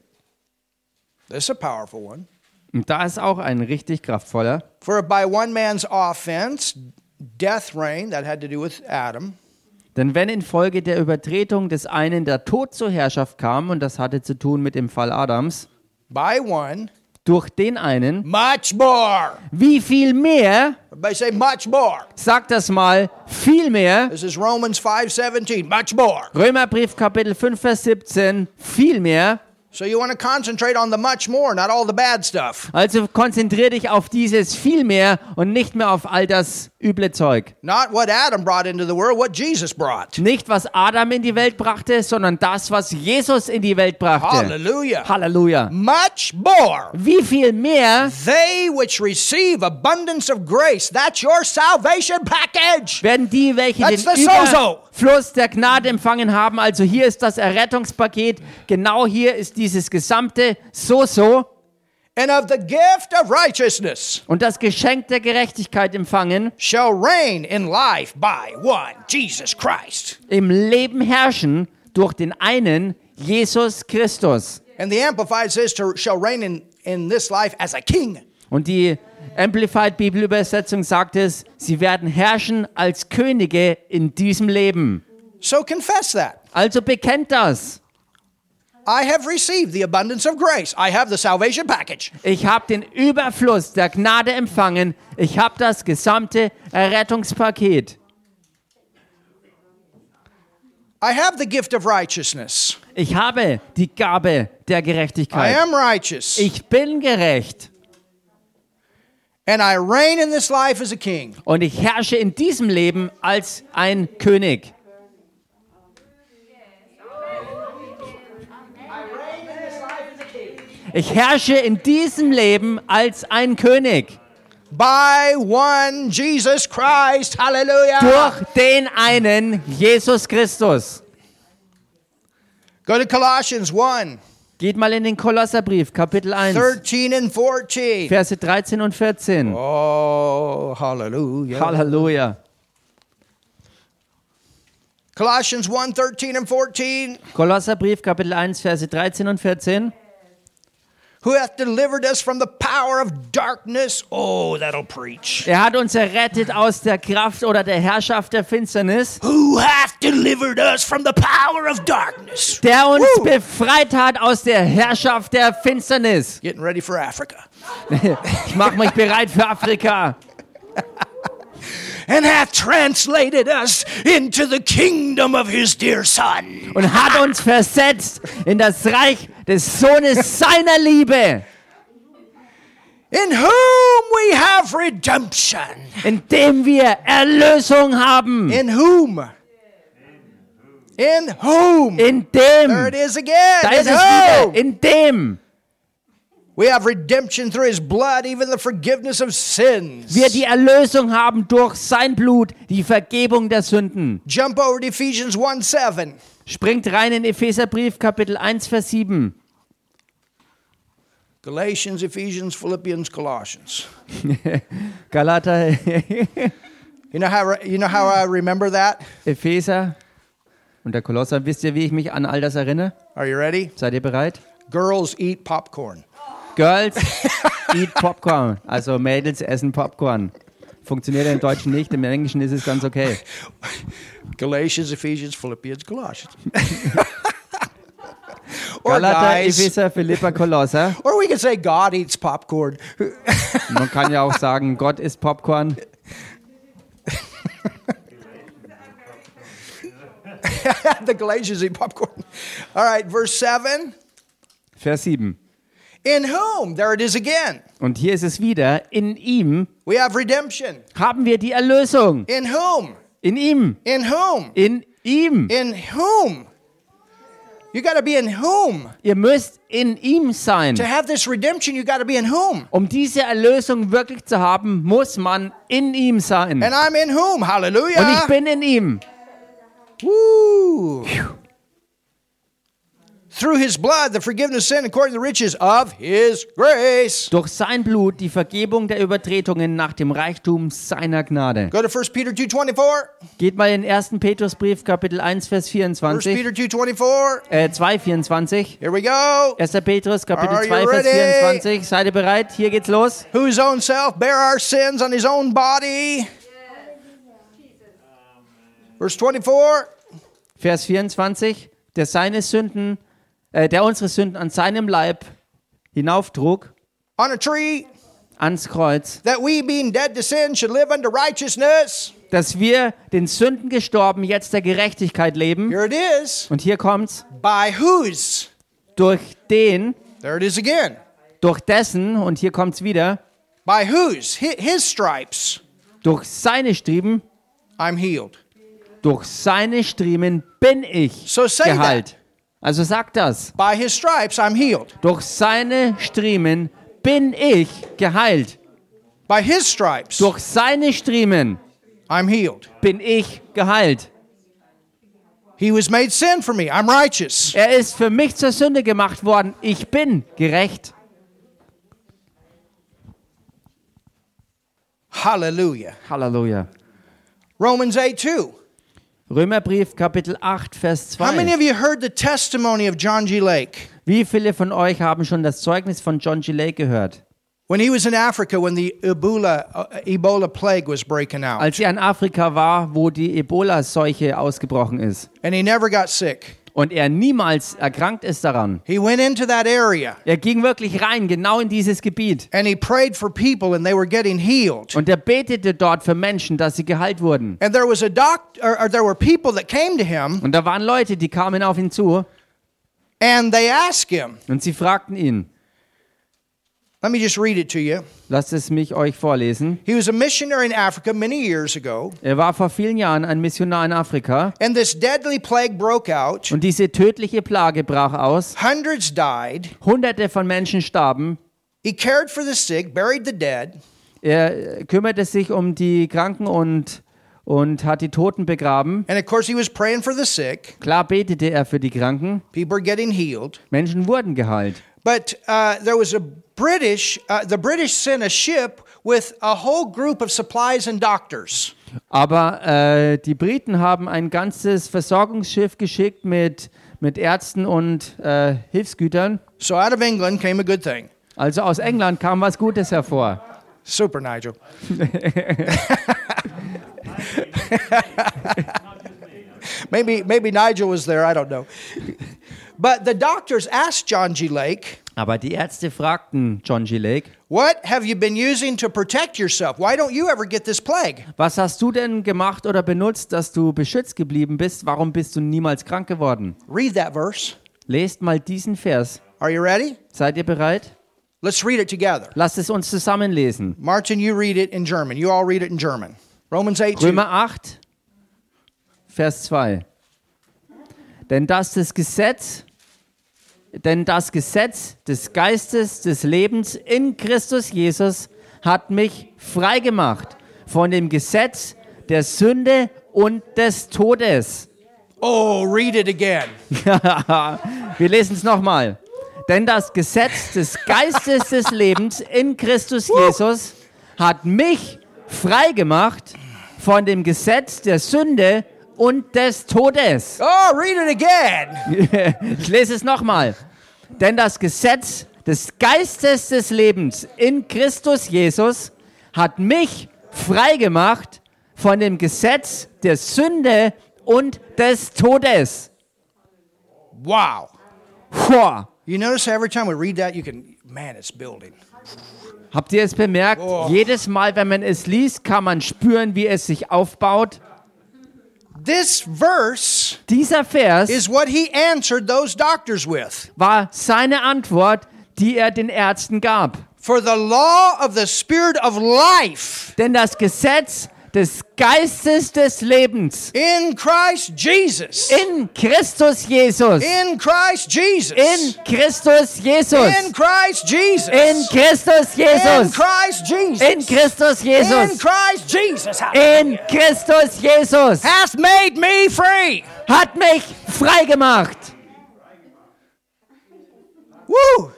This is a powerful one. Und da ist auch ein richtig kraftvoller. For by one man's offense death reigned, that had to do with Adam. Denn wenn infolge der Übertretung des einen der Tod zur Herrschaft kam, und das hatte zu tun mit dem Fall Adams, By one, durch den einen, much more. wie viel mehr, Everybody say much more. sag das mal, viel mehr, This is Romans 5:17. Much more. Römerbrief Kapitel 5, Vers 17, viel mehr, So you want to concentrate on the much more, not all the bad stuff. Also konzentrier dich auf dieses viel mehr und nicht mehr auf all das üble Zeug. Not what Adam brought into the world, what Jesus brought. Nicht, was Adam in die Welt brachte, sondern das, was Jesus in die Welt brachte. Hallelujah. Halleluja. Much more. Wie viel mehr They which receive abundance of grace, that's your salvation package. werden die, welche That's den. Überfluss der Gnade empfangen haben. Also hier ist das Errettungspaket. Genau hier ist dieses gesamte So-So And of the gift of righteousness und das Geschenk der Gerechtigkeit empfangen, shall reign in life by one, Jesus Christ. im Leben herrschen durch den einen Jesus Christus. And the Amplified says to shall reign in, in this life as a king. Und die Amplified Bibelübersetzung sagt es, sie werden herrschen als Könige in diesem Leben. So confess that. Also bekennt das. I have received the abundance of grace. I have the salvation package. Ich habe den Überfluss der Gnade empfangen. Ich habe das gesamte Errettungspaket. I have the gift of righteousness. Ich habe die Gabe der I Gerechtigkeit. am righteous. Ich bin gerecht And I reign in this life as a king. und ich herrsche in diesem Leben als ein König. Ich herrsche in diesem Leben als ein König. By one Jesus Christ. Hallelujah. Durch den einen Jesus Christus. Go to Colossians 1 Geht mal in den Kolosserbrief, Kapitel 1, 13 and 14. Verse 13 und 14. Oh, hallelujah. Halleluja. Colossians 1 13 and 14. Kolosserbrief, Kapitel 1, Verse 13 und 14. Who hath delivered us from the power of darkness? Oh, that'll preach. Er hat uns errettet aus der Kraft oder der Herrschaft der Finsternis, Who hath delivered us from the power of darkness? der uns Woo! befreit hat aus der Herrschaft der Finsternis. Getting ready for Africa. Ich mache mich bereit für Afrika. And hath translated us into the kingdom of his dear Son. Und hat uns versetzt in das Reich des Sohnes seiner Liebe, In whom we have redemption. in dem wir Erlösung haben. In whom? In whom? In There it dem. is again. Da In ist es wieder. In dem. We have redemption through his blood, even the forgiveness of sins. Wir die Erlösung haben durch sein Blut, die Vergebung der Sünden. Jump over to Ephesians 1 7. Springt rein in Epheserbrief, Kapitel 1, Vers 7. Galatians, Ephesians, Philippians, Colossians. Galater, You know how you know how I remember that? Epheser und der Kolosser. Wisst ihr, wie ich mich an all das erinnere? Are you ready? Seid ihr bereit? Girls eat popcorn. Girls eat Popcorn. Also Mädels essen Popcorn. Funktioniert im Deutschen nicht, im Englischen ist es ganz okay. Galatians, Ephesians, Philippians, Colossians. or Galater, guys, Epheser, Philippa, Kolosser. or we can say God eats popcorn. Man kann ja auch sagen, Gott isst Popcorn. the Galatians eat popcorn. All right, verse 7. Vers 7. In whom, there it is again, Und hier ist es wieder, in ihm we have redemption. haben wir die Erlösung. In whom? In ihm. In whom? In ihm. In whom? You got to be in whom. Ihr müsst in ihm sein. To have this redemption, you got to be in whom. Um diese Erlösung wirklich zu haben, muss man in ihm sein. And I'm in whom. Und ich Hallelujah. bin in ihm. Woo. Through his blood, the forgiveness of sin according to the riches of his grace. Durch sein Blut die Vergebung der Übertretungen nach dem Reichtum seiner Gnade. Go to 1 Peter 2.24. Geht mal in den 1. Petrusbrief, Kapitel 1, Vers 1 24. Peter 2.24. Äh, 2, 24. Here we go. 1. Petrus, Kapitel Are you 2, Vers ready? 24. Seid ihr bereit? Hier geht's los. Who his own self bare our sins on his own body. Verse 24. Vers 24. Der seine Sünden, äh, der unsere Sünden an seinem Leib hinauftrug On a tree, ans Kreuz, that we being dead to sin should live unto righteousness. dass wir den Sünden gestorben, jetzt der Gerechtigkeit leben. Here it is. Und hier kommt's. By whose? durch den, There it is again. durch dessen, und hier kommt es wieder, By whose? Hi- His stripes, durch seine Striemen, I'm healed. durch seine Striemen bin ich So geheilt. Also sagt das. By his stripes, I'm healed. Durch seine Striemen bin ich geheilt. By his stripes, Durch seine Striemen I'm healed. bin ich geheilt. He was made sin for me. I'm righteous. Er ist für mich zur Sünde gemacht worden. Ich bin gerecht. Hallelujah. Halleluja. Romans 8 2. Römerbrief Kapitel 8, Vers How many 2. of you heard the testimony of John G. Lake? Wie viele von euch haben schon das Zeugnis von John G. Lake gehört? When he was in Africa, when the Ebola, uh, Ebola plague was breaking out, Als er in Afrika war, wo die Ebola-Seuche ausgebrochen ist and he never got sick. Und er niemals erkrankt ist daran. He went into that area Er ging wirklich rein, genau in dieses Gebiet. and he prayed for people and they were getting healed. Und er betete dort für Menschen, dass sie geheilt wurden. And there was a doc, or, or there were people that came to him Und da waren Leute, die kamen auf ihn zu and they asked him, und sie fragten ihn. Let me just read it to you. Lasst es mich euch vorlesen. He was a missionary in Africa many years ago, Er war vor vielen Jahren ein Missionar in Afrika and this deadly plague broke out. und diese tödliche Plage brach aus. Hundreds died. Hunderte von Menschen starben. He cared for the sick, buried the dead, Er kümmerte sich um die Kranken und, und hat die Toten begraben. and of course, he was praying for the sick. Klar betete er für die Kranken. People are getting healed. Menschen wurden geheilt. But uh, there was a British, uh, the British sent a ship with a whole group of supplies and doctors. Aber äh, die Briten haben ein ganzes Versorgungsschiff geschickt mit, mit Ärzten und äh, Hilfsgütern. So out of England came a good thing. Also aus England kam was Gutes hervor. Super, Nigel. maybe, maybe Nigel was there, I don't know. But the doctors asked John G. Lake, Aber die Ärzte fragten John G. Lake, What have you been using to protect yourself? Why don't you ever get this plague? was hast du denn gemacht oder benutzt, dass du beschützt geblieben bist? Warum bist du niemals krank geworden? Read that verse. Lest mal diesen Vers. Are you ready? Seid ihr bereit? Let's read it together. Lasst es uns zusammen lesen. Martin, you read it in German. You all read it in German. Romans 8 2. Römer 8, Vers 2. Denn das das Gesetz, denn das Gesetz des Geistes des Lebens in Christus Jesus hat mich frei gemacht von dem Gesetz der Sünde und des Todes. Oh, read it again. Wir lesen es nochmal. Denn das Gesetz des Geistes des Lebens in Christus Jesus hat mich frei gemacht von dem Gesetz der Sünde und des Todes. Oh, read it again. Ich lese es nochmal. Denn das Gesetz des Geistes des Lebens in Christus Jesus hat mich frei gemacht von dem Gesetz der Sünde und des Todes. Wow. Boah. You notice every time we read that, you can, man, it's building. Habt ihr es bemerkt? Oh. Jedes Mal, wenn man es liest, kann man spüren, wie es sich aufbaut. This verse Dieser Vers is what he answered those doctors with. war seine Antwort, die er den Ärzten gab. For the law of the Spirit of life Denn das Gesetz des Geistes des Lebens in Christ Jesus. in Christus Jesus, In Christ Jesus. in Christus Jesus, In Christ Jesus. in Christus In Jesus, Christ Jesus. in Christus In Jesus, Christ Jesus. in Christus Jesus Hath made me free. hat mich frei gemacht. Woo!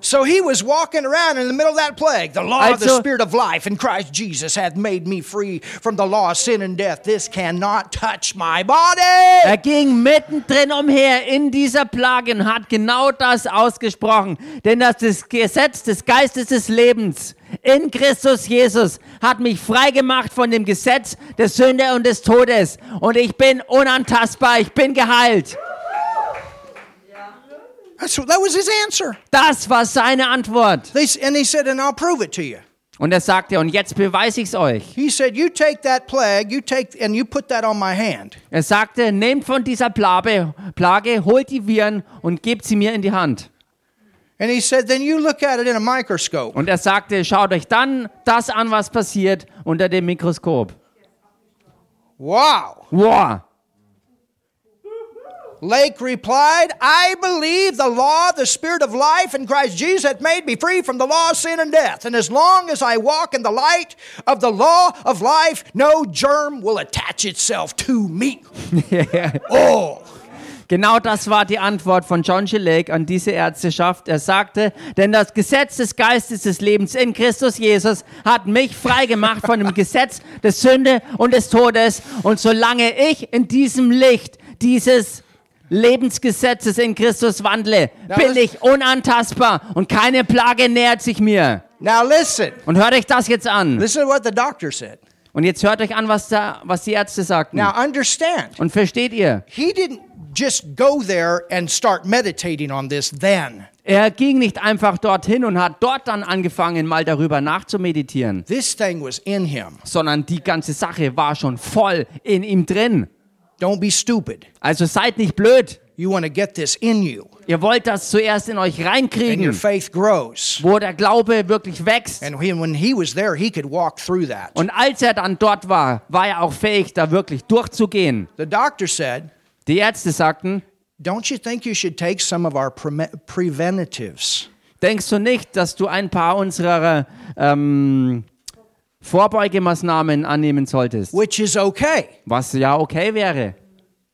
So he was walking around in the middle of that plague. The law of the Also- Spirit of life in Christ Jesus hath made me free from the law of sin and death. This cannot touch my body. Er ging mittendrin umher in dieser Plage und hat genau das ausgesprochen. Denn das, das Gesetz des Geistes des Lebens in Christus Jesus hat mich frei gemacht von dem Gesetz der Sünde und des Todes. Und ich bin unantastbar, ich bin geheilt. That's, that was his answer. Das war seine Antwort. They, and he said, and I'll prove it to you. Und er sagte, und jetzt beweise ich's euch. He said, You take that plague, you take and you put that on my hand. Er sagte, nehmt von dieser Plage, Plage, holt die Viren und gebt sie mir in die Hand. And he said, Then you look at it in a microscope. Und er sagte, schaut euch dann das an, was passiert unter dem Mikroskop. Wow. Wow. Lake replied, I believe the law, the spirit of life in Christ Jesus hath made me free from the law of sin and death. And as long as I walk in the light of the law of life, no germ will attach itself to me. oh. Genau das war die Antwort von John G. Lake an diese Ärzteschaft. Er sagte, denn das Gesetz des Geistes des Lebens in Christus Jesus hat mich freigemacht von dem Gesetz des Sünde und des Todes. Und solange ich in diesem Licht dieses Lebensgesetzes in Christus wandle, bin ich unantastbar und keine Plage nähert sich mir. Now listen. Und hört euch das jetzt an. Listen to what the doctor said. Und jetzt hört euch an, was, da, was die Ärzte sagten. Now understand, Und versteht ihr? he didn't just go there and start meditating on this then. Er ging nicht einfach dorthin und hat dort dann angefangen, mal darüber nachzumeditieren, This thing was in him. sondern die ganze Sache war schon voll in ihm drin. Don't be stupid. Also seid nicht blöd. You want to get this in you, Ihr wollt das zuerst in euch and your reinkriegen, faith grows. wo der Glaube wirklich wächst. And he, when he was there, he could walk through that. Und als er dann dort war, war er auch fähig, da wirklich durchzugehen. The doctor said, Die Ärzte sagten, Don't you think you should take some of our pre- preventatives? denkst du nicht, dass du ein paar unserer ähm, Vorbeugemaßnahmen annehmen solltest? Which is okay. Was ja okay wäre.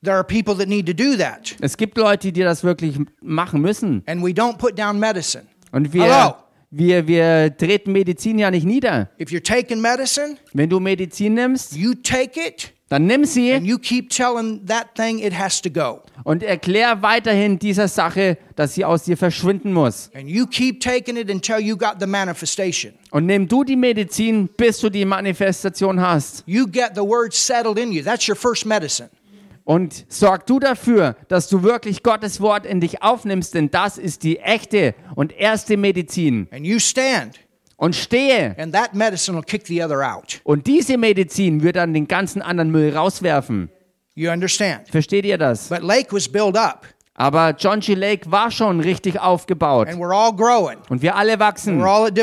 There are people that need to do that. Es gibt Leute, die das wirklich machen müssen. And we don't put down medicine. Und wir, wir, wir treten Medizin ja nicht nieder. If you're taking medicine, Wenn du Medizin nimmst, you take it dann nimm and sie you keep telling that thing it has to go. und erklär weiterhin dieser Sache, dass sie aus dir verschwinden muss. And you keep taking it until you got the manifestation. Und nimm du die Medizin, bis du die Manifestation hast. You get the word settled in you. That's your first medicine. Und sorg du dafür, dass du wirklich Gottes Wort in dich aufnimmst, denn das ist die echte und erste Medizin. And you stand, Und stehe. and that medicine will kick the other out. Und diese Medizin wird dann den ganzen anderen Müll rauswerfen. You understand? Versteht ihr das? But Lake was built up, Aber John G. Lake war schon richtig aufgebaut. and we're all growing. Und wir alle wachsen. We're all at